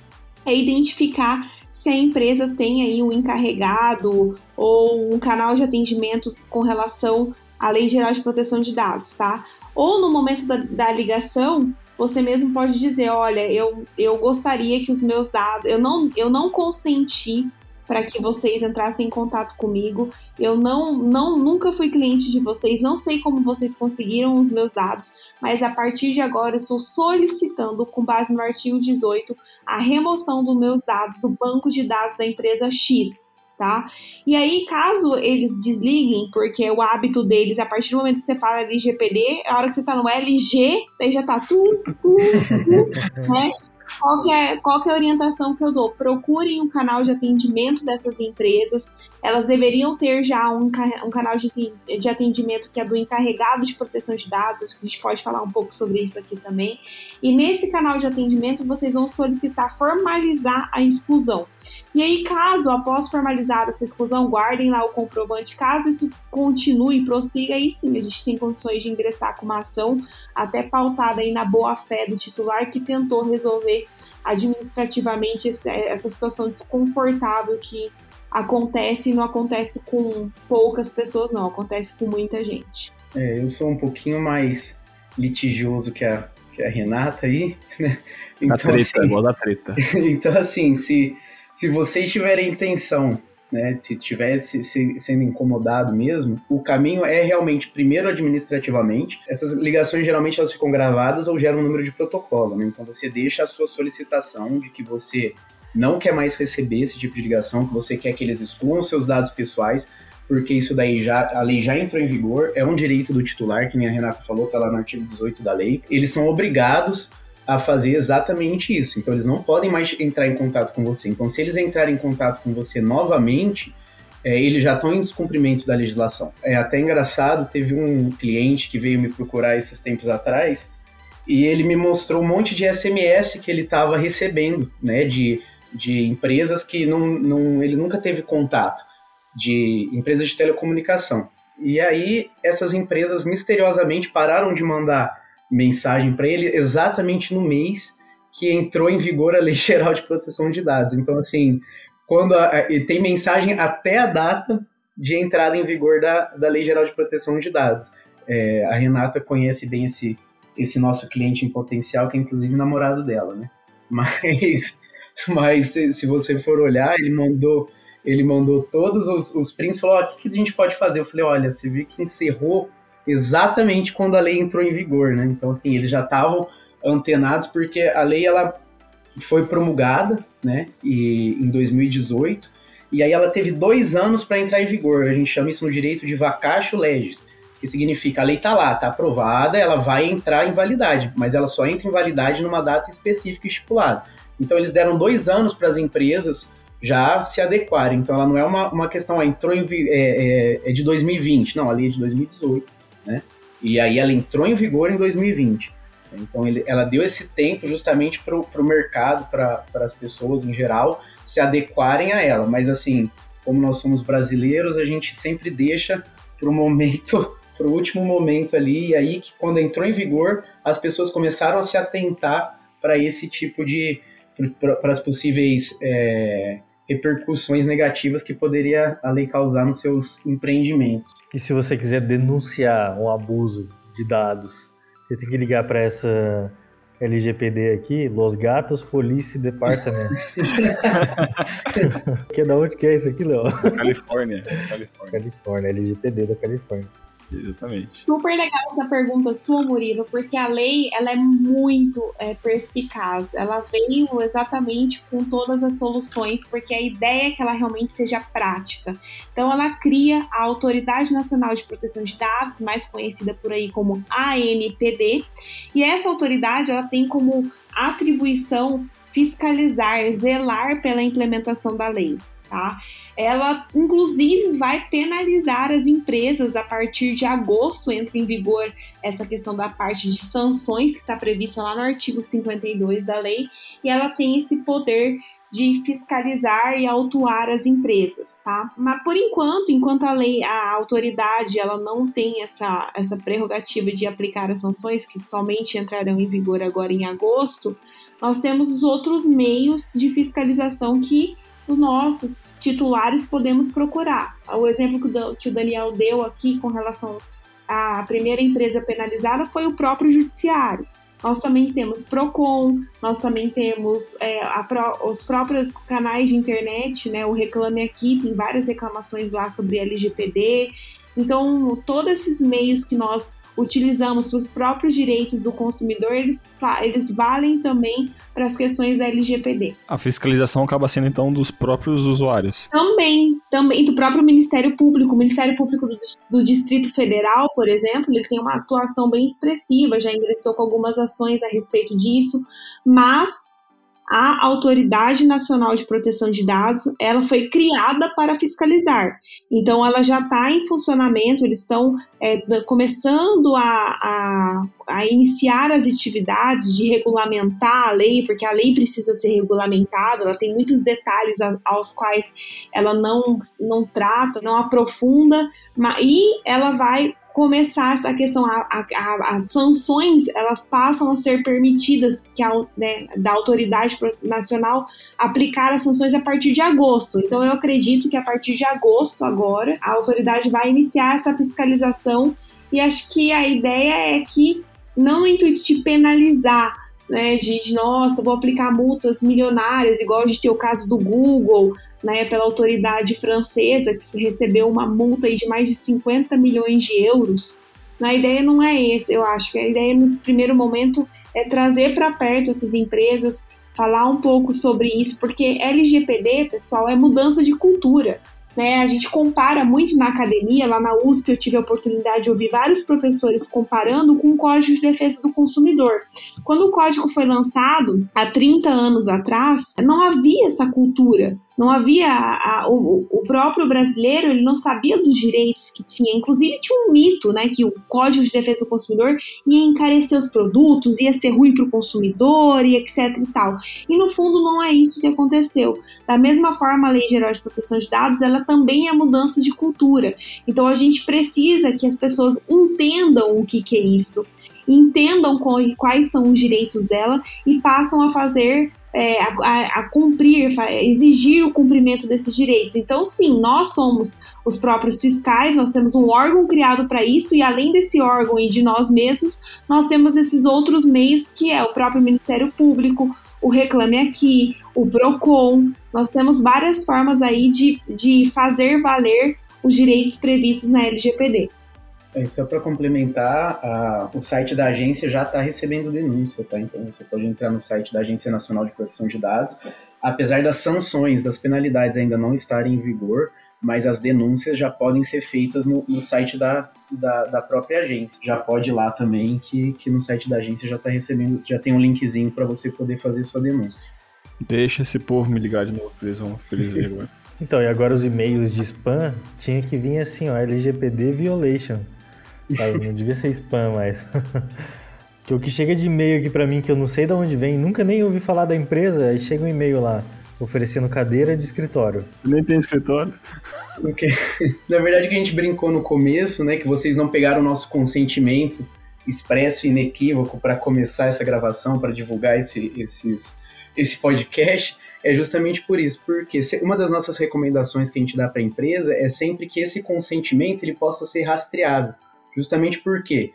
é identificar se a empresa tem aí um encarregado ou um canal de atendimento com relação à Lei Geral de Proteção de Dados, tá? Ou no momento da, da ligação, você mesmo pode dizer, olha, eu, eu gostaria que os meus dados, eu não, eu não consenti para que vocês entrassem em contato comigo. Eu não, não, nunca fui cliente de vocês, não sei como vocês conseguiram os meus dados, mas a partir de agora estou solicitando, com base no artigo 18, a remoção dos meus dados do banco de dados da empresa X. Tá? E aí, caso eles desliguem, porque o hábito deles, a partir do momento que você fala LGPD, a hora que você tá no LG, daí já tá tudo, tudo, tudo né? Qual que, é, qual que é a orientação que eu dou? Procurem um canal de atendimento dessas empresas. Elas deveriam ter já um, um canal de, de atendimento que é do encarregado de proteção de dados. Acho que a gente pode falar um pouco sobre isso aqui também. E nesse canal de atendimento, vocês vão solicitar formalizar a exclusão. E aí, caso após formalizar essa exclusão, guardem lá o comprovante. Caso isso continue prossiga, aí sim a gente tem condições de ingressar com uma ação até pautada aí na boa fé do titular que tentou resolver administrativamente essa situação desconfortável que acontece e não acontece com poucas pessoas, não, acontece com muita gente. É, eu sou um pouquinho mais litigioso que a, que a Renata aí, né? Então, treta, assim, igual da treta. então, assim, se se vocês tiverem intenção, né, se tivesse se, sendo incomodado mesmo, o caminho é realmente primeiro administrativamente. Essas ligações geralmente elas ficam gravadas ou geram um número de protocolo, né? Então você deixa a sua solicitação de que você não quer mais receber esse tipo de ligação, que você quer que eles excluam seus dados pessoais, porque isso daí já a lei já entrou em vigor, é um direito do titular, que a Renata falou, tá lá no artigo 18 da lei. Eles são obrigados a fazer exatamente isso. Então eles não podem mais entrar em contato com você. Então se eles entrarem em contato com você novamente, é, eles já estão em descumprimento da legislação. É até engraçado, teve um cliente que veio me procurar esses tempos atrás e ele me mostrou um monte de SMS que ele estava recebendo, né, de, de empresas que não, não, ele nunca teve contato, de empresas de telecomunicação. E aí essas empresas misteriosamente pararam de mandar mensagem para ele exatamente no mês que entrou em vigor a Lei Geral de Proteção de Dados. Então, assim, quando a, a, tem mensagem até a data de entrada em vigor da, da Lei Geral de Proteção de Dados. É, a Renata conhece bem esse, esse nosso cliente em potencial, que é inclusive namorado dela, né? Mas, mas se você for olhar, ele mandou ele mandou todos os, os prints e falou: o que, que a gente pode fazer? Eu falei: olha, você viu que encerrou exatamente quando a lei entrou em vigor, né? Então, assim, eles já estavam antenados porque a lei ela foi promulgada, né, e, em 2018, e aí ela teve dois anos para entrar em vigor. A gente chama isso no direito de vacatio legis, que significa a lei está lá, está aprovada, ela vai entrar em validade, mas ela só entra em validade numa data específica estipulada. Então eles deram dois anos para as empresas já se adequarem. Então ela não é uma, uma questão, ah, entrou em, é, é, é de 2020, não, a lei é de 2018, né? E aí ela entrou em vigor em 2020. Então ele, ela deu esse tempo justamente para o mercado, para as pessoas em geral se adequarem a ela. Mas assim, como nós somos brasileiros, a gente sempre deixa para o momento, para o último momento ali. E aí que quando entrou em vigor, as pessoas começaram a se atentar para esse tipo de para as possíveis é, repercussões negativas que poderia a lei causar nos seus empreendimentos. E se você quiser denunciar um abuso de dados, você tem que ligar para essa LGPD aqui, Los Gatos Police Department. que é da onde que é isso aqui, Léo? Califórnia. Califórnia. Califórnia, LGPD da Califórnia. Exatamente. Super legal essa pergunta sua, Murilo, porque a lei ela é muito é, perspicaz. Ela veio exatamente com todas as soluções, porque a ideia é que ela realmente seja prática. Então, ela cria a Autoridade Nacional de Proteção de Dados, mais conhecida por aí como ANPD, e essa autoridade ela tem como atribuição fiscalizar, zelar pela implementação da lei tá? Ela, inclusive, vai penalizar as empresas a partir de agosto, entra em vigor essa questão da parte de sanções que está prevista lá no artigo 52 da lei, e ela tem esse poder de fiscalizar e autuar as empresas, tá? Mas por enquanto, enquanto a lei, a autoridade, ela não tem essa, essa prerrogativa de aplicar as sanções, que somente entrarão em vigor agora em agosto, nós temos os outros meios de fiscalização que os nossos titulares podemos procurar. O exemplo que o Daniel deu aqui com relação à primeira empresa penalizada foi o próprio judiciário. Nós também temos PROCON, nós também temos é, os próprios canais de internet, né? O Reclame Aqui, tem várias reclamações lá sobre LGPD. Então, todos esses meios que nós utilizamos para os próprios direitos do consumidor, eles, eles valem também para as questões da LGPD. A fiscalização acaba sendo então dos próprios usuários? Também, também do próprio Ministério Público. O Ministério Público do, do Distrito Federal, por exemplo, ele tem uma atuação bem expressiva, já ingressou com algumas ações a respeito disso, mas a Autoridade Nacional de Proteção de Dados, ela foi criada para fiscalizar. Então, ela já está em funcionamento, eles estão é, começando a, a, a, iniciar as atividades de regulamentar a lei, porque a lei precisa ser regulamentada, ela tem muitos detalhes aos quais ela não, não trata, não aprofunda, e ela vai começar essa questão, a, a, as sanções elas passam a ser permitidas que a, né, da autoridade nacional aplicar as sanções a partir de agosto. Então eu acredito que a partir de agosto agora a autoridade vai iniciar essa fiscalização e acho que a ideia é que não no intuito de penalizar, né, de nossa, vou aplicar multas milionárias, igual a gente tem o caso do Google, né, pela autoridade francesa, que recebeu uma multa de mais de 50 milhões de euros. A ideia não é essa, eu acho que a ideia nesse primeiro momento é trazer para perto essas empresas, falar um pouco sobre isso, porque LGPD, pessoal, é mudança de cultura. Né? A gente compara muito na academia, lá na USP eu tive a oportunidade de ouvir vários professores comparando com o Código de Defesa do Consumidor. Quando o código foi lançado, há 30 anos atrás, não havia essa cultura não havia a, o, o, próprio brasileiro ele não sabia dos direitos que tinha. Inclusive tinha um mito né que o Código de Defesa do Consumidor ia encarecer os produtos ia ser ruim para o consumidor e etc e tal. E no fundo não é isso que aconteceu. Da mesma forma a Lei Geral de Proteção de Dados ela também é mudança de cultura. Então a gente precisa que as pessoas entendam o que, que é isso entendam quais são os direitos dela e passam a fazer é, a, a, cumprir, exigir o cumprimento desses direitos. Então, sim, nós somos os próprios fiscais, nós temos um órgão criado para isso, e além desse órgão e de nós mesmos, nós temos esses outros meios que é o próprio Ministério Público, o Reclame Aqui, o PROCON. Nós temos várias formas aí de, de fazer valer os direitos previstos na LGPD. É, só para complementar, a, o site da agência já está recebendo denúncia, tá? Então você pode entrar no site da Agência Nacional de Proteção de Dados. Apesar das sanções, das penalidades ainda não estarem em vigor, mas as denúncias já podem ser feitas no, no site da, da, da, própria agência. Já pode ir lá também, que, que no site da agência já está recebendo, já tem um linkzinho para você poder fazer sua denúncia. Deixa esse povo me ligar de novo, eles vão eles verem. Então, e agora os e-mails de spam tinha que vir assim, ó, LGPD violation. Não devia ser spam mais. que o que chega de e-mail aqui para mim que eu não sei de onde vem, nunca nem ouvi falar da empresa, aí chega um e-mail lá oferecendo cadeira de escritório. Nem tem escritório. Okay. Na verdade que a gente brincou no começo, né, que vocês não pegaram o nosso consentimento expresso e inequívoco para começar essa gravação, para divulgar esse, esses, esse podcast, é justamente por isso, porque uma das nossas recomendações que a gente dá para a empresa é sempre que esse consentimento ele possa ser rastreável. Justamente porque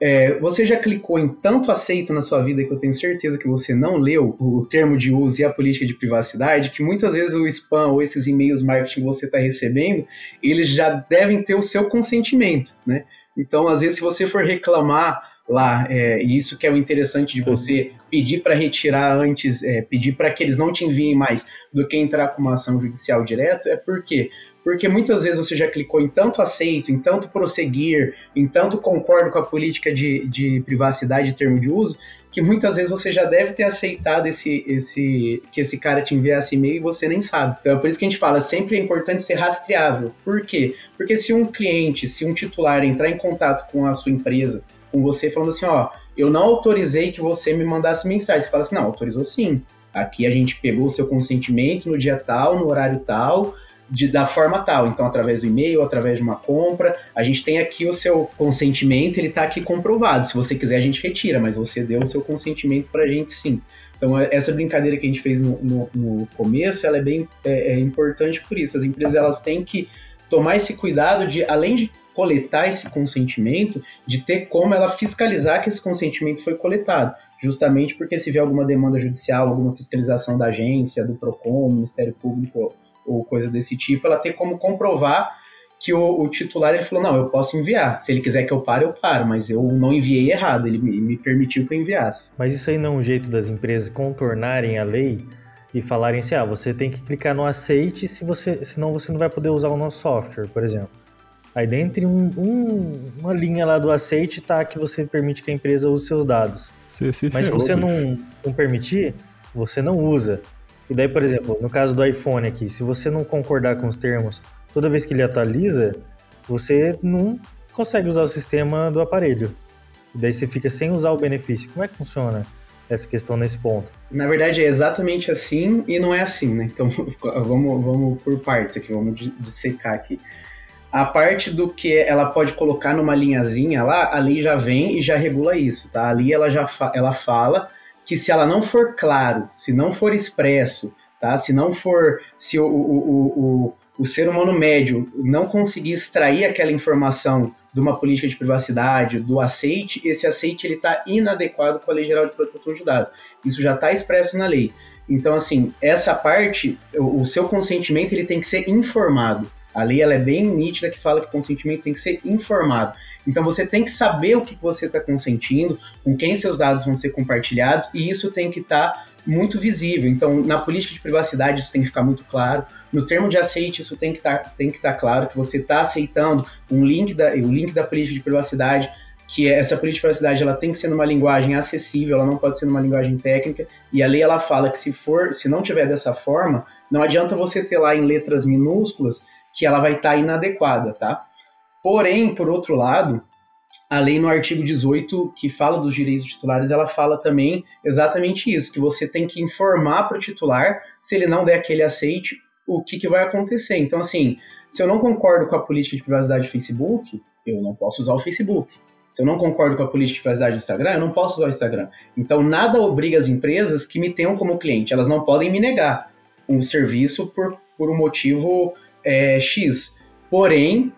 é, você já clicou em tanto aceito na sua vida que eu tenho certeza que você não leu o termo de uso e a política de privacidade, que muitas vezes o spam ou esses e-mails marketing que você está recebendo, eles já devem ter o seu consentimento, né? Então, às vezes, se você for reclamar lá, é, e isso que é o interessante de você pedir para retirar antes, é, pedir para que eles não te enviem mais do que entrar com uma ação judicial direto, é porque porque muitas vezes você já clicou em tanto aceito, em tanto prosseguir, em tanto concordo com a política de, de privacidade e termo de uso, que muitas vezes você já deve ter aceitado esse, esse que esse cara te enviasse e-mail e você nem sabe. Então é por isso que a gente fala, sempre é importante ser rastreável. Por quê? Porque se um cliente, se um titular entrar em contato com a sua empresa, com você falando assim, ó, eu não autorizei que você me mandasse mensagem, você fala assim, não, autorizou sim. Aqui a gente pegou o seu consentimento no dia tal, no horário tal, de, da forma tal. Então, através do e-mail, através de uma compra, a gente tem aqui o seu consentimento, ele está aqui comprovado. Se você quiser, a gente retira, mas você deu o seu consentimento para a gente sim. Então, é, essa brincadeira que a gente fez no, no, no começo, ela é bem é, é importante por isso. As empresas elas têm que tomar esse cuidado de, além de coletar esse consentimento, de ter como ela fiscalizar que esse consentimento foi coletado justamente porque se vier alguma demanda judicial, alguma fiscalização da agência, do PROCON, Ministério Público ou coisa desse tipo, ela ter como comprovar que o, o, titular ele falou, não, eu posso enviar. Se ele quiser que eu pare, eu paro, mas eu não enviei errado, ele me, me permitiu que eu enviasse. Mas isso aí não é um jeito das empresas contornarem a lei e falarem assim, ah, você tem que clicar no aceite, se você, senão você não vai poder usar o nosso software, por exemplo. Aí dentro um, um, uma linha lá do aceite tá que você permite que a empresa use seus dados. Se, se Mas se você não, não permitir, você não usa. E daí, por exemplo, no caso do iPhone aqui, se você não concordar com os termos, toda vez que ele atualiza, você não consegue usar o sistema do aparelho. E daí você fica sem usar o benefício. Como é que funciona essa questão nesse ponto? Na verdade, é exatamente assim e não é assim, né? Então, vamos, vamos por partes aqui, vamos dissecar aqui. A parte do que ela pode colocar numa linhazinha lá, a lei já vem e já regula isso, tá? Ali ela já fa ela fala que se ela não for claro, se não for expresso, tá? Se não for, se o, o, o, o, ser humano médio não conseguir extrair aquela informação de uma política de privacidade, do aceite, esse aceite ele está inadequado com a Lei Geral de Proteção de Dados. Isso já está expresso na lei. Então, assim, essa parte, o, o seu consentimento ele tem que ser informado. A lei ela é bem nítida que fala que consentimento tem que ser informado. Então você tem que saber o que você está consentindo, com quem seus dados vão ser compartilhados, e isso tem que estar tá muito visível. Então, na política de privacidade, isso tem que ficar muito claro. No termo de aceite, isso tem que tá, estar tá claro, que você está aceitando um link da, o link da política de privacidade, que essa política de privacidade ela tem que ser numa linguagem acessível, ela não pode ser numa linguagem técnica, e a lei ela fala que se for, se não tiver dessa forma, não adianta você ter lá em letras minúsculas que ela vai estar tá inadequada, tá? Porém, por outro lado, a lei no artigo 18, que fala dos direitos titulares, ela fala também exatamente isso, que você tem que informar para o titular, se ele não der aquele aceite, o que, que vai acontecer. Então, assim, se eu não concordo com a política de privacidade do Facebook, eu não posso usar o Facebook. Se eu não concordo com a política de privacidade do Instagram, eu não posso usar o Instagram. Então, nada obriga as empresas que me tenham como cliente. Elas não podem me negar um serviço por, por um motivo é, X. Porém,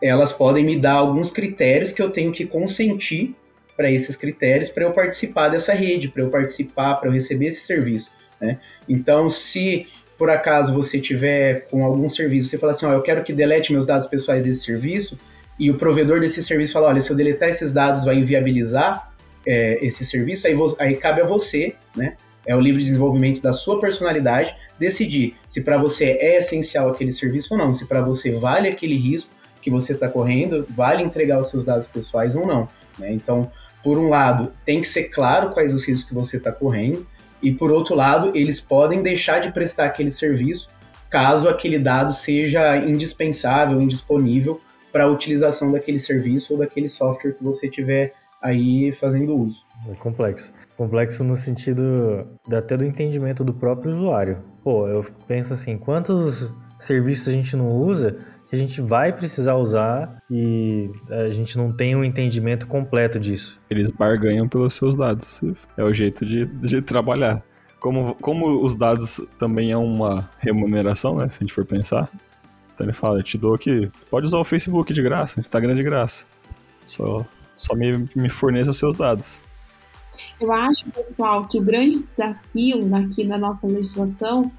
elas podem me dar alguns critérios que eu tenho que consentir para esses critérios para eu participar dessa rede, para eu participar, para eu receber esse serviço. Né? Então, se por acaso você tiver com algum serviço, você fala assim, ó, eu quero que delete meus dados pessoais desse serviço, e o provedor desse serviço fala, olha, se eu deletar esses dados vai inviabilizar é, esse serviço, aí, aí cabe a você, né? É o livre desenvolvimento da sua personalidade, decidir se para você é essencial aquele serviço ou não, se para você vale aquele risco que você está correndo, vale entregar os seus dados pessoais ou não. Né? Então, por um lado, tem que ser claro quais os riscos que você está correndo, e por outro lado, eles podem deixar de prestar aquele serviço caso aquele dado seja indispensável, indisponível para a utilização daquele serviço ou daquele software que você tiver aí fazendo uso. É complexo. Complexo no sentido até do entendimento do próprio usuário. Pô, eu penso assim, quantos serviços a gente não usa que a gente vai precisar usar e a gente não tem um entendimento completo disso. Eles barganham pelos seus dados. É o jeito de, de trabalhar. Como, como os dados também é uma remuneração, né? Se a gente for pensar. Então ele fala, eu te dou aqui, você pode usar o Facebook de graça, o Instagram de graça. Só, só me, me forneça os seus dados. Eu acho, pessoal, que o grande desafio aqui na nossa legislação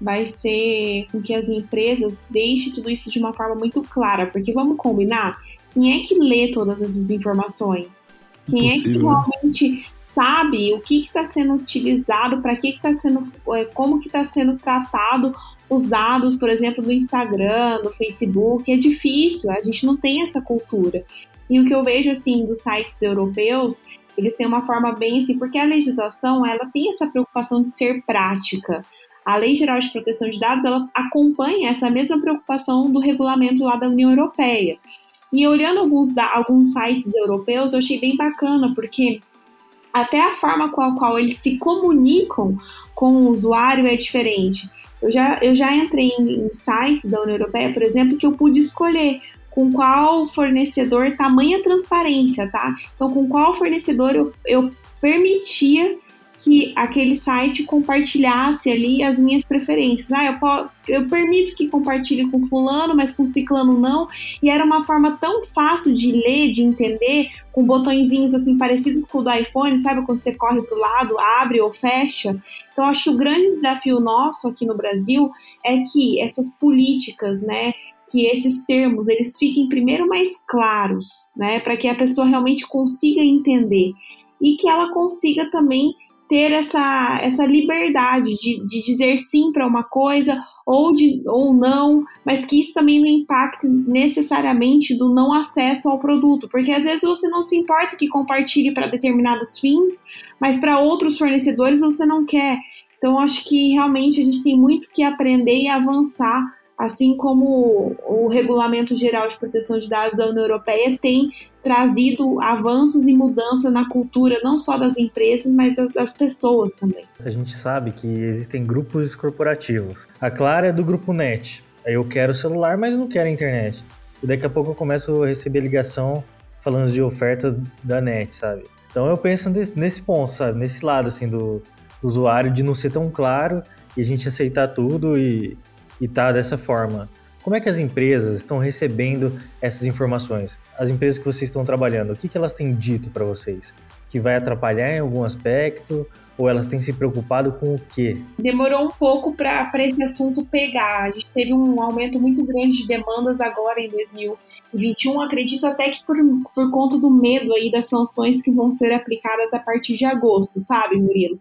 vai ser com que as empresas deixem tudo isso de uma forma muito clara, porque vamos combinar, quem é que lê todas essas informações? Quem Impossível. é que né? realmente sabe o que está sendo utilizado, para que está sendo, é, como que está sendo tratado os dados, por exemplo, do Instagram, do Facebook, é difícil, a gente não tem essa cultura. E o que eu vejo assim dos sites europeus, eles têm uma forma bem assim, porque a legislação ela tem essa preocupação de ser prática a Lei Geral de Proteção de Dados ela acompanha essa mesma preocupação do regulamento lá da União Europeia. E olhando alguns, alguns sites europeus, eu achei bem bacana, porque até a forma com a qual eles se comunicam com o usuário é diferente. Eu já, eu já entrei em, em sites da União Europeia, por exemplo, que eu pude escolher com qual fornecedor, tamanha transparência, tá? Então, com qual fornecedor eu, eu permitia que aquele site compartilhasse ali as minhas preferências. Ah, eu, eu permito que compartilhe com fulano, mas com ciclano não. E era uma forma tão fácil de ler, de entender, com botõezinhos assim parecidos com o do iPhone, sabe? Quando você corre para o lado, abre ou fecha. Então, acho que o grande desafio nosso aqui no Brasil é que essas políticas, né, que esses termos eles fiquem primeiro mais claros, né, para que a pessoa realmente consiga entender e que ela consiga também ter essa, essa liberdade de, de dizer sim para uma coisa ou, de, ou não, mas que isso também não impacte necessariamente do não acesso ao produto, porque às vezes você não se importa que compartilhe para determinados fins, mas para outros fornecedores você não quer. Então, acho que realmente a gente tem muito que aprender e avançar assim como o Regulamento Geral de Proteção de Dados da União Europeia tem trazido avanços e mudança na cultura, não só das empresas, mas das pessoas também. A gente sabe que existem grupos corporativos. A Clara é do grupo NET. Eu quero celular, mas não quero internet. E daqui a pouco eu começo a receber ligação falando de oferta da NET, sabe? Então eu penso nesse ponto, sabe? Nesse lado, assim, do usuário, de não ser tão claro e a gente aceitar tudo e e tá dessa forma. Como é que as empresas estão recebendo essas informações? As empresas que vocês estão trabalhando, o que, que elas têm dito para vocês? Que vai atrapalhar em algum aspecto? Ou elas têm se preocupado com o quê? Demorou um pouco para esse assunto pegar. A gente teve um aumento muito grande de demandas agora em 2021. Acredito até que por, por conta do medo aí das sanções que vão ser aplicadas a partir de agosto, sabe, Murilo?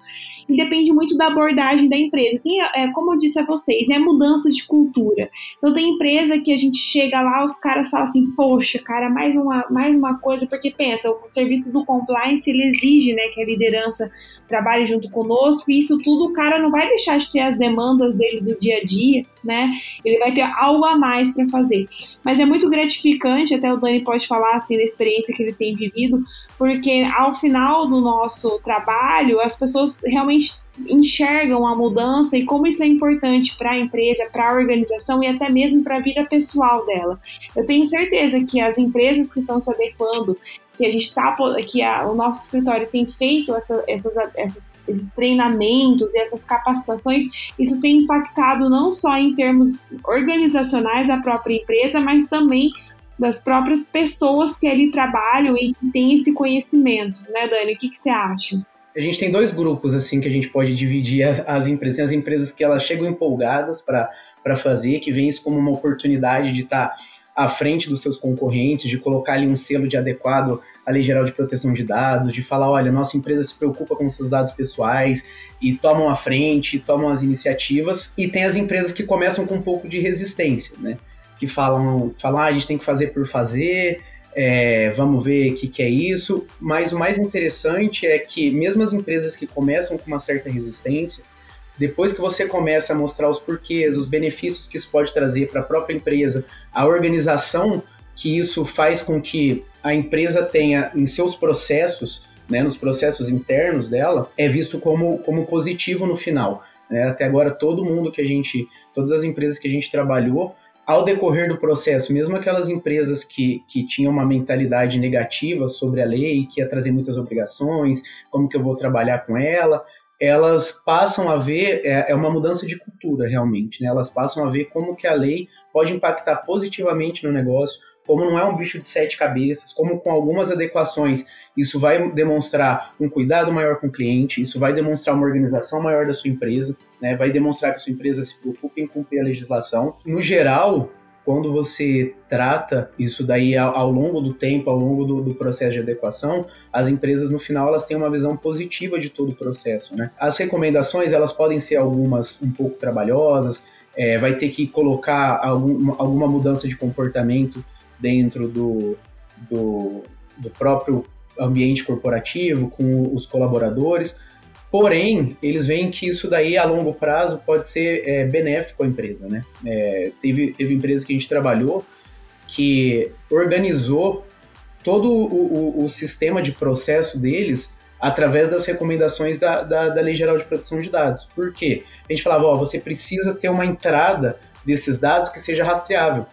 E depende muito da abordagem da empresa. Tem, é, como eu disse a vocês, é mudança de cultura. Então tem empresa que a gente chega lá, os caras falam assim, poxa, cara, mais uma, mais uma coisa, porque pensa, o serviço do compliance ele exige né, que a liderança trabalhe junto conosco, e isso tudo o cara não vai deixar de ter as demandas dele do dia a dia, né? Ele vai ter algo a mais para fazer. Mas é muito gratificante, até o Dani pode falar assim da experiência que ele tem vivido, porque ao final do nosso trabalho, as pessoas realmente enxergam a mudança e como isso é importante para a empresa, para a organização e até mesmo para a vida pessoal dela. Eu tenho certeza que as empresas que estão se adequando que a gente está que a, o nosso escritório tem feito essa, essas, essas, esses treinamentos e essas capacitações, isso tem impactado não só em termos organizacionais da própria empresa, mas também das próprias pessoas que ali trabalham e que têm esse conhecimento, né, Dani? O que, que você acha? a gente tem dois grupos assim que a gente pode dividir as empresas. Tem as empresas que elas chegam empolgadas para fazer, que veem isso como uma oportunidade de estar tá à frente dos seus concorrentes, de colocar ali um selo de adequado à Lei Geral de Proteção de Dados, de falar, olha, nossa empresa se preocupa com seus dados pessoais e tomam a frente, tomam as iniciativas. E tem as empresas que começam com um pouco de resistência, né? Que falam, falam ah, a gente tem que fazer por fazer, é, vamos ver o que, que é isso. Mas o mais interessante é que, mesmo as empresas que começam com uma certa resistência, depois que você começa a mostrar os porquês, os benefícios que isso pode trazer para a própria empresa, a organização que isso faz com que a empresa tenha em seus processos, né, nos processos internos dela, é visto como, como positivo no final. Né? Até agora, todo mundo que a gente, todas as empresas que a gente trabalhou, ao decorrer do processo, mesmo aquelas empresas que, que tinham uma mentalidade negativa sobre a lei, que ia trazer muitas obrigações, como que eu vou trabalhar com ela, elas passam a ver, é, é uma mudança de cultura realmente, né? elas passam a ver como que a lei pode impactar positivamente no negócio, como não é um bicho de sete cabeças, como com algumas adequações isso vai demonstrar um cuidado maior com o cliente, isso vai demonstrar uma organização maior da sua empresa, né? vai demonstrar que a sua empresa se preocupa em cumprir a legislação. No geral, quando você trata isso daí ao, longo do tempo, ao longo do, do, processo de adequação, as empresas no final elas têm uma visão positiva de todo o processo, né? As recomendações elas podem ser algumas um pouco trabalhosas, é, vai ter que colocar algum, alguma mudança de comportamento dentro do, do, do próprio ambiente corporativo, com os colaboradores. Porém, eles veem que isso daí a longo prazo pode ser é, benéfico à empresa, né? É, teve, teve empresas que a gente trabalhou que organizou todo o, o, o, sistema de processo deles através das recomendações da, da, da, Lei Geral de Proteção de Dados. Por quê? A gente falava, ó, você precisa ter uma entrada desses dados que seja rastreável.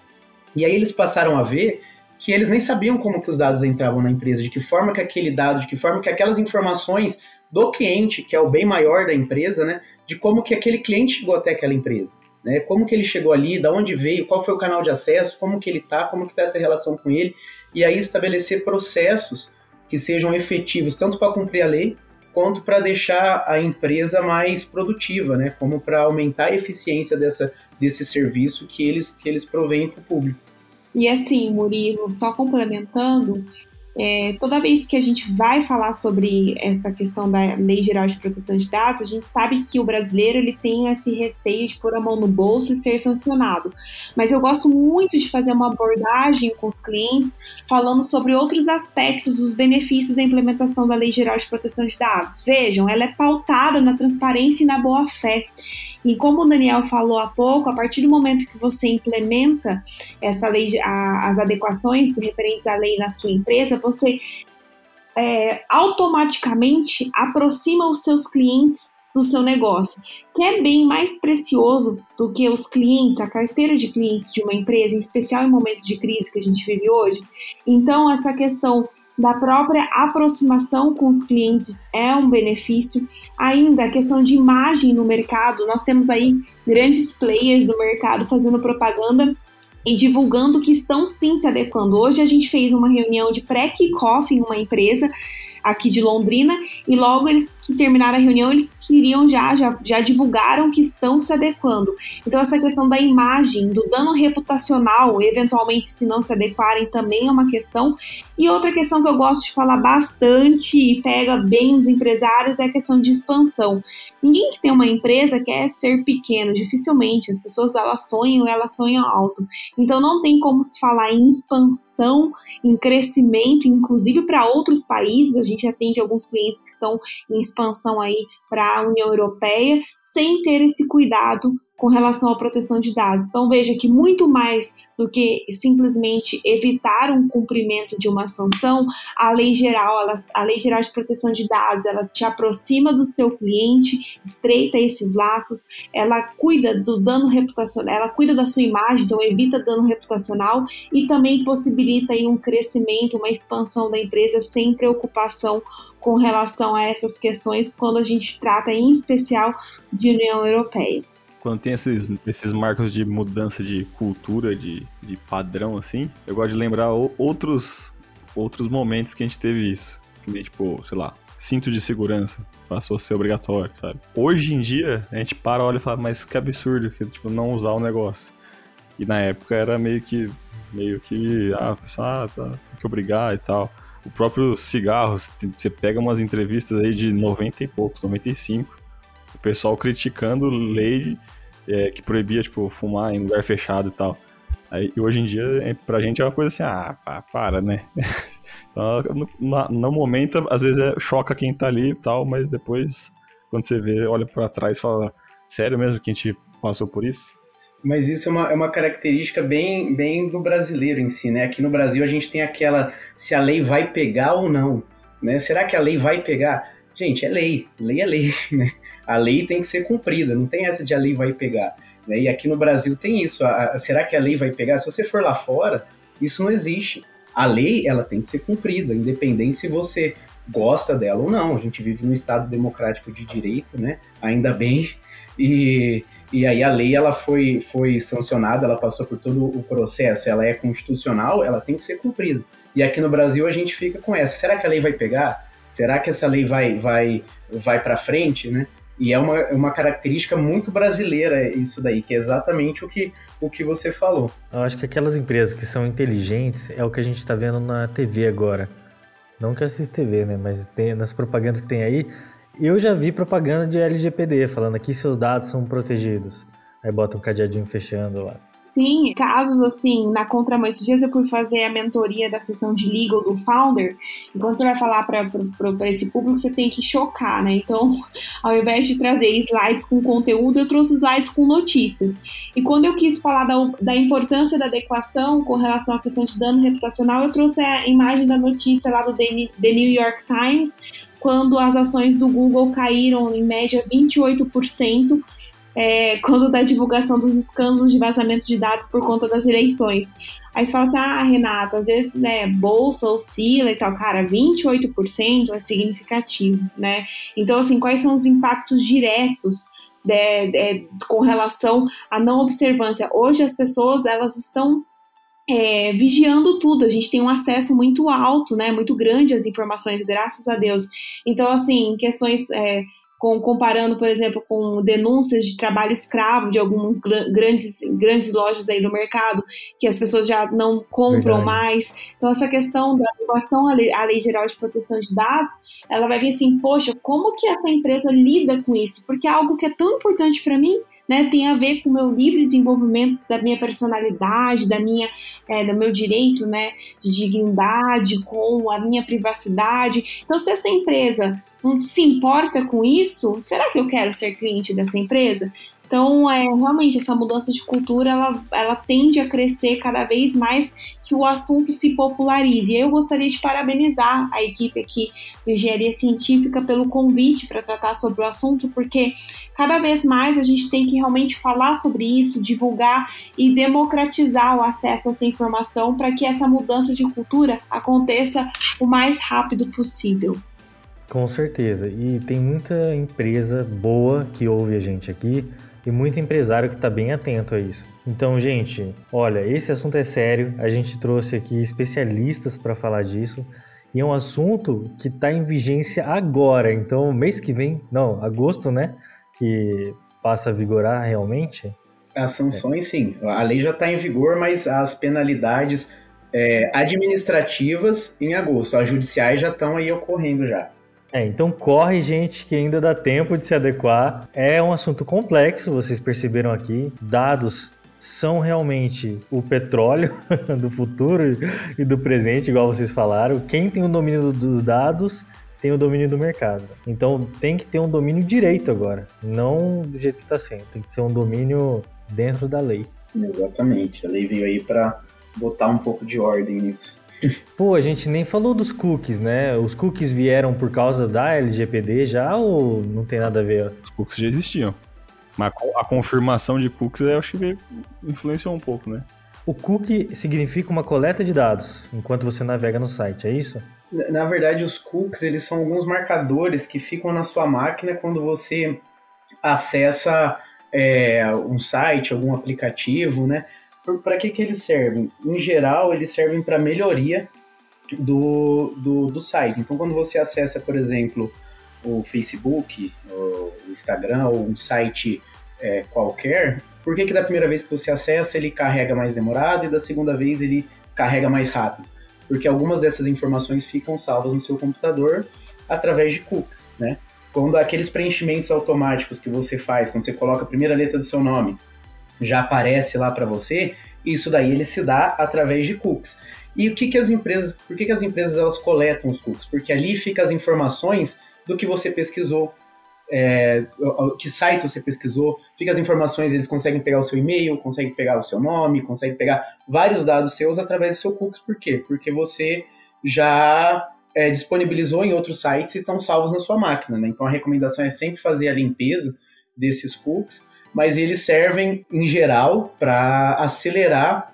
E aí eles passaram a ver que eles nem sabiam como que os dados entravam na empresa, de que forma que aquele dado, de que forma que aquelas informações do cliente, que é o bem maior da empresa, né, de como que aquele cliente chegou até aquela empresa, né, como que ele chegou ali, da onde veio, qual foi o canal de acesso, como que ele tá, como que tá essa relação com ele, e aí estabelecer processos que sejam efetivos tanto para cumprir a lei quanto para deixar a empresa mais produtiva, né, como para aumentar a eficiência dessa, desse serviço que eles, que eles provêm para o público. E assim, Murilo, só complementando, é, toda vez que a gente vai falar sobre essa questão da Lei Geral de Proteção de Dados, a gente sabe que o brasileiro ele tem esse receio de pôr a mão no bolso e ser sancionado. Mas eu gosto muito de fazer uma abordagem com os clientes falando sobre outros aspectos dos benefícios da implementação da Lei Geral de Proteção de Dados. Vejam, ela é pautada na transparência e na boa-fé. E como o Daniel falou há pouco, a partir do momento que você implementa essa lei, a, as adequações referentes à lei na sua empresa, você é, automaticamente aproxima os seus clientes do seu negócio, que é bem mais precioso do que os clientes, a carteira de clientes de uma empresa, em especial em momentos de crise que a gente vive hoje. Então, essa questão da própria aproximação com os clientes é um benefício. Ainda a questão de imagem no mercado, nós temos aí grandes players do mercado fazendo propaganda e divulgando que estão sim se adequando. Hoje a gente fez uma reunião de pré-kickoff em uma empresa aqui de Londrina e logo eles que terminaram a reunião eles queriam já, já já divulgaram que estão se adequando. Então essa questão da imagem, do dano reputacional, eventualmente se não se adequarem também é uma questão. E outra questão que eu gosto de falar bastante e pega bem os empresários é a questão de expansão. Ninguém que tem uma empresa quer ser pequeno, dificilmente. As pessoas elas sonham, elas sonham alto. Então não tem como se falar em expansão, em crescimento, inclusive para outros países. A gente atende alguns clientes que estão em expansão aí para a União Europeia, sem ter esse cuidado com relação à proteção de dados. Então veja que muito mais do que simplesmente evitar um cumprimento de uma sanção, a lei geral, ela, a lei geral de proteção de dados, ela te aproxima do seu cliente, estreita esses laços, ela cuida do dano reputacional, ela cuida da sua imagem, então evita dano reputacional e também possibilita aí um crescimento, uma expansão da empresa sem preocupação com relação a essas questões quando a gente trata em especial de União Europeia quando tem esses, esses marcos de mudança de cultura, de, de padrão, assim, eu gosto de lembrar outros, outros momentos que a gente teve isso. Que, tipo, sei lá, cinto de segurança. Passou a ser obrigatório, sabe? Hoje em dia, a gente para, olha e fala, mas que absurdo, que, tipo, não usar o negócio. E na época era meio que, meio que, ah, pessoal, ah, tá, tem que obrigar e tal. O próprio cigarro, você pega umas entrevistas aí de 90 e poucos, 95, o pessoal criticando lei é, que proibia, tipo, fumar em lugar fechado e tal. Aí, e hoje em dia, é, pra gente é uma coisa assim, ah, pá, para, né? então, no, no, momento, às vezes é, choca quem tá ali e tal, mas depois, quando você vê, olha para trás e fala, sério mesmo que a gente passou por isso? Mas isso é uma, é uma característica bem, bem do brasileiro em si, né? Aqui no Brasil a gente tem aquela se a lei vai pegar ou não, né? Será que a lei vai pegar? Gente, é lei, lei é lei, né? A lei tem que ser cumprida, não tem essa de a lei vai pegar. Né? E aqui no Brasil tem isso. A, a, será que a lei vai pegar? Se você for lá fora, isso não existe. A lei ela tem que ser cumprida, independente se você gosta dela ou não. A gente vive num estado democrático de direito, né? Ainda bem. E, e aí a lei ela foi, foi sancionada, ela passou por todo o processo, ela é constitucional, ela tem que ser cumprida. E aqui no Brasil a gente fica com essa. Será que a lei vai pegar? Será que essa lei vai vai vai para frente, né? E é uma, uma característica muito brasileira isso daí, que é exatamente o que, o que você falou. Eu acho que aquelas empresas que são inteligentes é o que a gente está vendo na TV agora. Não que eu TV, né? Mas tem, nas propagandas que tem aí, eu já vi propaganda de LGPD falando aqui seus dados são protegidos. Aí bota um cadeadinho fechando lá. Sim, casos assim, na contramão. Esses dias eu fui fazer a mentoria da sessão de legal do Founder, e quando você vai falar para esse público, você tem que chocar, né? Então, ao invés de trazer slides com conteúdo, eu trouxe slides com notícias. E quando eu quis falar da, da importância da adequação com relação à questão de dano reputacional, eu trouxe a imagem da notícia lá do The New York Times, quando as ações do Google caíram em média 28% é, quando da divulgação dos escândalos de vazamento de dados por conta das eleições. Aí você fala assim, ah, Renata, às vezes, né, bolsa oscila e tal. Cara, 28% é significativo, né? Então, assim, quais são os impactos diretos de, de, com relação à não observância? Hoje as pessoas, elas estão é, vigiando tudo. A gente tem um acesso muito alto, né, muito grande às informações, graças a Deus. Então, assim, questões é, com, comparando, por exemplo, com denúncias de trabalho escravo de algumas grandes, grandes lojas aí no mercado, que as pessoas já não compram Verdade. mais. Então, essa questão da adequação à lei, à lei Geral de Proteção de Dados, ela vai vir assim, poxa, como que essa empresa lida com isso? Porque é algo que é tão importante para mim, né, tem a ver com o meu livre desenvolvimento da minha personalidade, da minha, é, do meu direito, né, de dignidade, com a minha privacidade. Então, se essa empresa não se importa com isso, será que eu quero ser cliente dessa empresa? Então, é, realmente, essa mudança de cultura, ela, ela tende a crescer cada vez mais que o assunto se popularize. E eu gostaria de parabenizar a equipe aqui de Engenharia Científica pelo convite para tratar sobre o assunto, porque cada vez mais a gente tem que realmente falar sobre isso, divulgar e democratizar o acesso a essa informação para que essa mudança de cultura aconteça o mais rápido possível. Com certeza. E tem muita empresa boa que ouve a gente aqui e muito empresário que está bem atento a isso. Então, gente, olha, esse assunto é sério. A gente trouxe aqui especialistas para falar disso. E é um assunto que está em vigência agora. Então, mês que vem, não, agosto, né? Que passa a vigorar realmente. As sanções, é. sim. A lei já está em vigor, mas as penalidades é, administrativas em agosto. As judiciais já estão aí ocorrendo já. É, então corre, gente, que ainda dá tempo de se adequar. É um assunto complexo, vocês perceberam aqui. Dados são realmente o petróleo do futuro e do presente, igual vocês falaram. Quem tem o domínio dos dados tem o domínio do mercado. Então tem que ter um domínio direito agora, não do jeito que está sendo. Tem que ser um domínio dentro da lei. Exatamente. A lei veio aí para botar um pouco de ordem nisso. Pô, a gente nem falou dos cookies, né? Os cookies vieram por causa da LGPD já ou não tem nada a ver? Os cookies já existiam. Mas a confirmação de cookies eu acho que influenciou um pouco, né? O cookie significa uma coleta de dados enquanto você navega no site, é isso? Na verdade, os cookies eles são alguns marcadores que ficam na sua máquina quando você acessa é, um site, algum aplicativo, né? Para que, que eles servem? Em geral, eles servem para melhoria do, do, do site. Então, quando você acessa, por exemplo, o Facebook, o Instagram ou um site é, qualquer, por que, que da primeira vez que você acessa ele carrega mais demorado e da segunda vez ele carrega mais rápido? Porque algumas dessas informações ficam salvas no seu computador através de cookies, né? Quando aqueles preenchimentos automáticos que você faz, quando você coloca a primeira letra do seu nome, já aparece lá para você, isso daí ele se dá através de cookies. E o que, que as empresas, por que, que as empresas elas coletam os cookies? Porque ali fica as informações do que você pesquisou, é, que site você pesquisou, fica as informações, eles conseguem pegar o seu e-mail, conseguem pegar o seu nome, conseguem pegar vários dados seus através do seu cookies. Por quê? Porque você já é, disponibilizou em outros sites e estão salvos na sua máquina. Né? Então a recomendação é sempre fazer a limpeza desses cookies, mas eles servem em geral para acelerar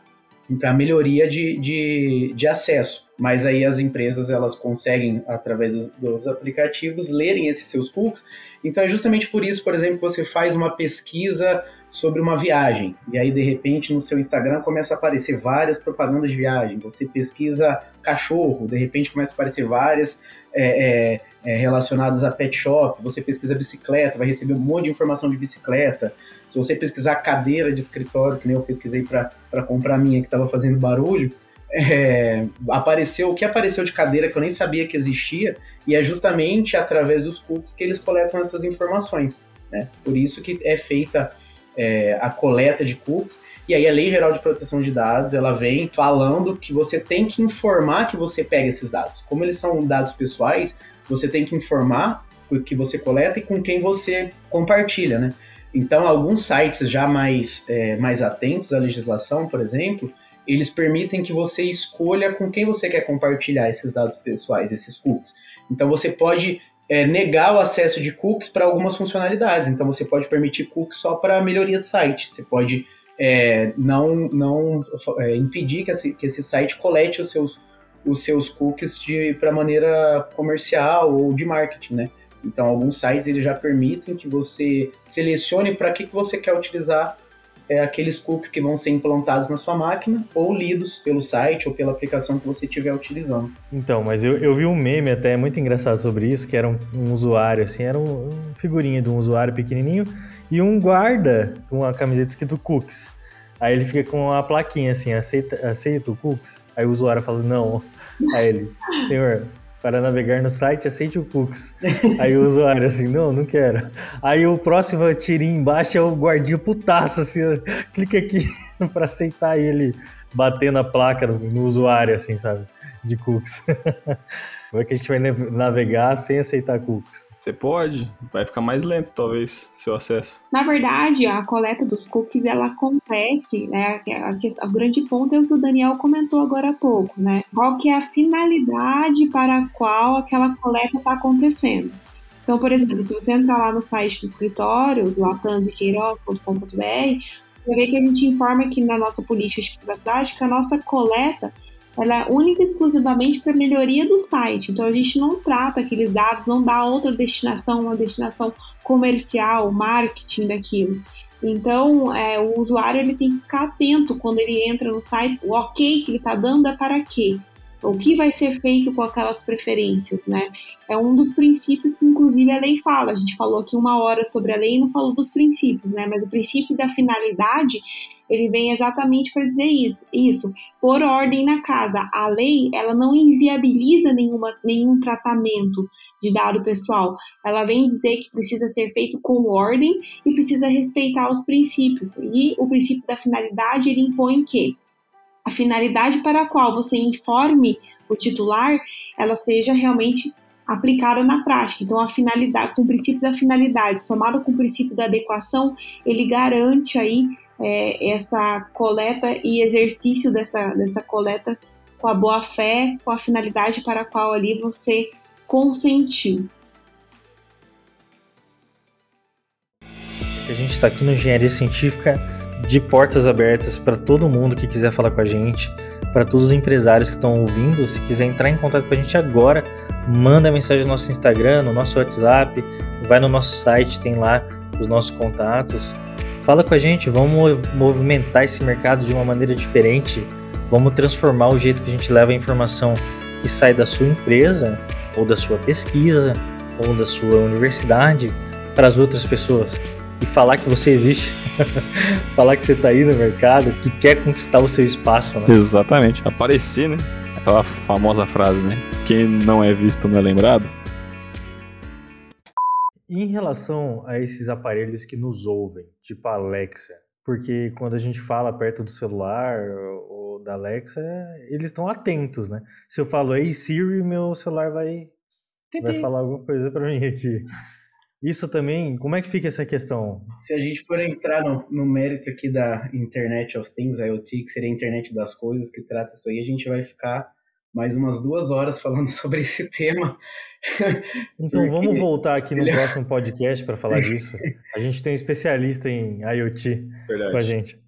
para melhoria de, de, de, acesso. Mas aí as empresas elas conseguem, através dos, dos, aplicativos, lerem esses seus cookies. Então é justamente por isso, por exemplo, que você faz uma pesquisa sobre uma viagem. E aí, de repente, no seu Instagram começa a aparecer várias propagandas de viagem. Você pesquisa cachorro, de repente começa a aparecer várias é, é, é, relacionadas a pet shop. Você pesquisa bicicleta, vai receber um monte de informação de bicicleta. Se você pesquisar cadeira de escritório, que nem eu pesquisei para comprar minha que estava fazendo barulho, é, apareceu o que apareceu de cadeira que eu nem sabia que existia, e é justamente através dos cookies que eles coletam essas informações. Né? Por isso que é feita é, a coleta de cookies, e aí a Lei Geral de Proteção de Dados, ela vem falando que você tem que informar que você pega esses dados. Como eles são dados pessoais, você tem que informar o que você coleta e com quem você compartilha, né? Então, alguns sites já mais, é, mais atentos à legislação, por exemplo, eles permitem que você escolha com quem você quer compartilhar esses dados pessoais, esses cookies. Então, você pode é, negar o acesso de cookies para algumas funcionalidades. Então, você pode permitir cookies só para melhoria do site. Você pode é, não, não é, impedir que esse, que esse site colete os seus, os seus cookies para maneira comercial ou de marketing, né? Então, alguns sites eles já permitem que você selecione para que, que você quer utilizar é, aqueles cookies que vão ser implantados na sua máquina ou lidos pelo site ou pela aplicação que você estiver utilizando. Então, mas eu, eu vi um meme até muito engraçado sobre isso, que era um, um usuário, assim, era um, um figurinha de um usuário pequenininho e um guarda com uma camiseta escrito cookies. Aí ele fica com uma plaquinha assim, aceita, aceita o cookies? Aí o usuário fala, não. Aí ele, senhor, para navegar no site, aceite o cookies. Aí o usuário assim, não, não quero. Aí o próximo tirinho embaixo é o guardinha putaço, assim, clica aqui para aceitar ele batendo a placa no, no usuário, assim, sabe? De cookies. Como é que a gente vai navegar sem aceitar cookies? Você pode, vai ficar mais lento talvez seu acesso. Na verdade, a coleta dos cookies ela acontece, né? A, o grande ponto é o que o Daniel comentou agora há pouco, né? Qual que é a finalidade para a qual aquela coleta está acontecendo? Então, por exemplo, se você entrar lá no site do escritório, do latanzequeiroz.com.br, você vai ver que a gente informa aqui na nossa política de privacidade que a nossa coleta ela é única e exclusivamente para melhoria do site. Então a gente não trata aqueles dados, não dá outra destinação, uma destinação comercial, marketing daquilo. Então, é, o usuário ele tem que ficar atento quando ele entra no site, o ok que ele está dando é para quê? O que vai ser feito com aquelas preferências, né? É um dos princípios que, inclusive, a lei fala. A gente falou aqui uma hora sobre a lei e não falou dos princípios, né? Mas o princípio da finalidade ele vem exatamente para dizer isso. Isso, por ordem na casa. A lei, ela não inviabiliza nenhuma, nenhum tratamento de dado pessoal. Ela vem dizer que precisa ser feito com ordem e precisa respeitar os princípios. E o princípio da finalidade, ele impõe que a finalidade para a qual você informe o titular, ela seja realmente aplicada na prática. Então, a finalidade, com o princípio da finalidade, somado com o princípio da adequação, ele garante aí é, essa coleta e exercício dessa, dessa coleta com a boa fé, com a finalidade para a qual ali você consentiu. A gente está aqui no Engenharia Científica de portas abertas para todo mundo que quiser falar com a gente, para todos os empresários que estão ouvindo. Se quiser entrar em contato com a gente agora, manda mensagem no nosso Instagram, no nosso WhatsApp, vai no nosso site, tem lá os nossos contatos. Fala com a gente, vamos movimentar esse mercado de uma maneira diferente, vamos transformar o jeito que a gente leva a informação que sai da sua empresa, ou da sua pesquisa, ou da sua universidade para as outras pessoas. E falar que você existe, falar que você está aí no mercado, que quer conquistar o seu espaço. Né? Exatamente, aparecer, né? Aquela famosa frase, né? Quem não é visto não é lembrado. Em relação a esses aparelhos que nos ouvem, tipo a Alexa, porque quando a gente fala perto do celular ou da Alexa, eles estão atentos, né? Se eu falo Ei Siri, meu celular vai, vai falar alguma coisa para mim aqui. Isso também, como é que fica essa questão? Se a gente for entrar no, no, mérito aqui da Internet of Things, IoT, que seria a internet das coisas, que trata isso aí, a gente vai ficar mais umas duas horas falando sobre esse tema. Então vamos voltar aqui no. É próximo podcast para falar disso. A gente tem um especialista em IoT Verdade. com a gente.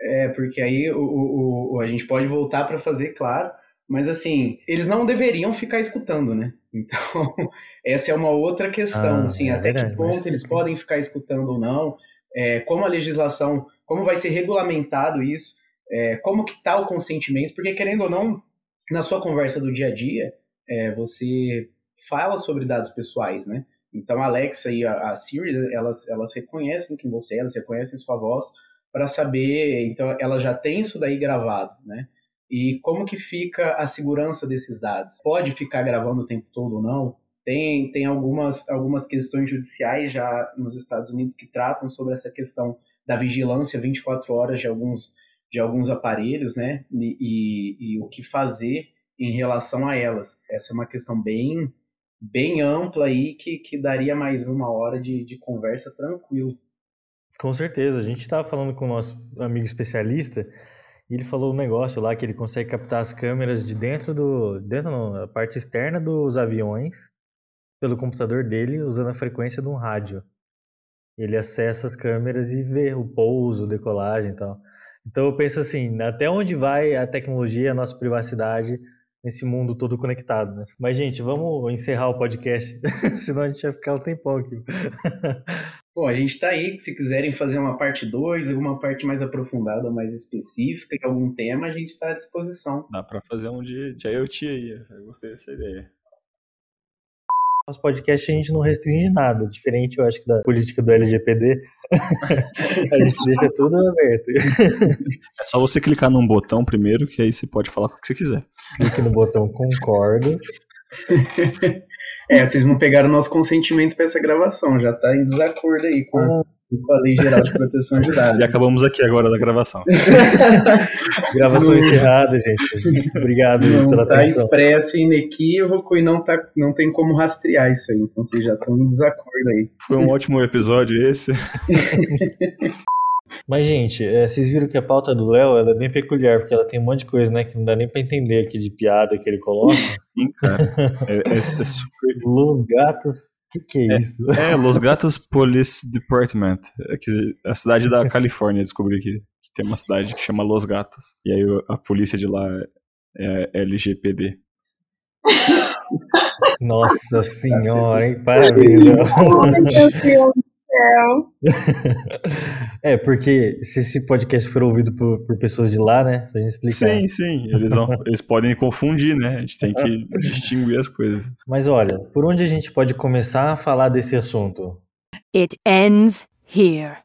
É, porque aí o, o, o a gente pode voltar para fazer, claro, mas assim, eles não deveriam ficar escutando, né? Então, essa é uma outra questão, ah, assim, é até verdade, que ponto eles podem ficar escutando ou não, é, como a legislação, como vai ser regulamentado isso, é, como que está o consentimento, porque querendo ou não, na sua conversa do dia a dia, é, você fala sobre dados pessoais, né? Então a Alexa e a, a Siri, elas, elas reconhecem quem você é, elas reconhecem sua voz para saber, então ela já tem isso daí gravado, né? E como que fica a segurança desses dados? Pode ficar gravando o tempo todo ou não? Tem, tem algumas, algumas questões judiciais já nos Estados Unidos que tratam sobre essa questão da vigilância 24 horas de alguns, de alguns aparelhos, né? E, e, e o que fazer em relação a elas. Essa é uma questão bem, bem ampla aí que, que daria mais uma hora de, de conversa tranquilo. Com certeza. A gente estava falando com o nosso amigo especialista e ele falou um negócio lá que ele consegue captar as câmeras de dentro do. dentro da parte externa dos aviões pelo computador dele usando a frequência de um rádio. Ele acessa as câmeras e vê o pouso, decolagem e tal. Então eu penso assim, até onde vai a tecnologia, a nossa privacidade nesse mundo todo conectado, né? Mas, gente, vamos encerrar o podcast, senão a gente vai ficar um tempão aqui. Bom, a gente está aí, se quiserem fazer uma parte 2, alguma parte mais aprofundada, mais específica, algum tema, a gente está à disposição. Dá para fazer um de, de IoT aí, eu gostei dessa ideia. Nosso podcast a gente não restringe nada, diferente, eu acho, que da política do LGPD. a gente deixa tudo aberto. É só você clicar num botão primeiro, que aí você pode falar o que você quiser. Clique no botão concordo. é, vocês não pegaram nosso consentimento para essa gravação, já tá em desacordo aí com. Ah com a Lei Geral de Proteção de Dados. E acabamos aqui agora da gravação. gravação encerrada, gente. Obrigado não pela tá atenção. Está expresso e inequívoco e não, tá, não tem como rastrear isso aí. Então vocês já estão em desacordo aí. Foi um ótimo episódio esse. Mas, gente, é, vocês viram que a pauta do Léo é bem peculiar, porque ela tem um monte de coisa, né, que não dá nem pra entender aqui de piada que ele coloca. Sim, cara. É, é, é super... Los gatos que, que é, é isso? É, Los Gatos Police Department. É que a cidade da Califórnia, descobri que, que tem uma cidade que chama Los Gatos. E aí a polícia de lá é LGPD. Nossa senhora, hein? Parabéns, Meu Deus céu. é, porque se esse podcast for ouvido por, por, pessoas de lá, né? Pra gente explicar. Sim, sim. Eles, vão, eles podem confundir, né? A gente tem que distinguir as coisas. Mas olha, por onde a gente pode começar a falar desse assunto? It ends here.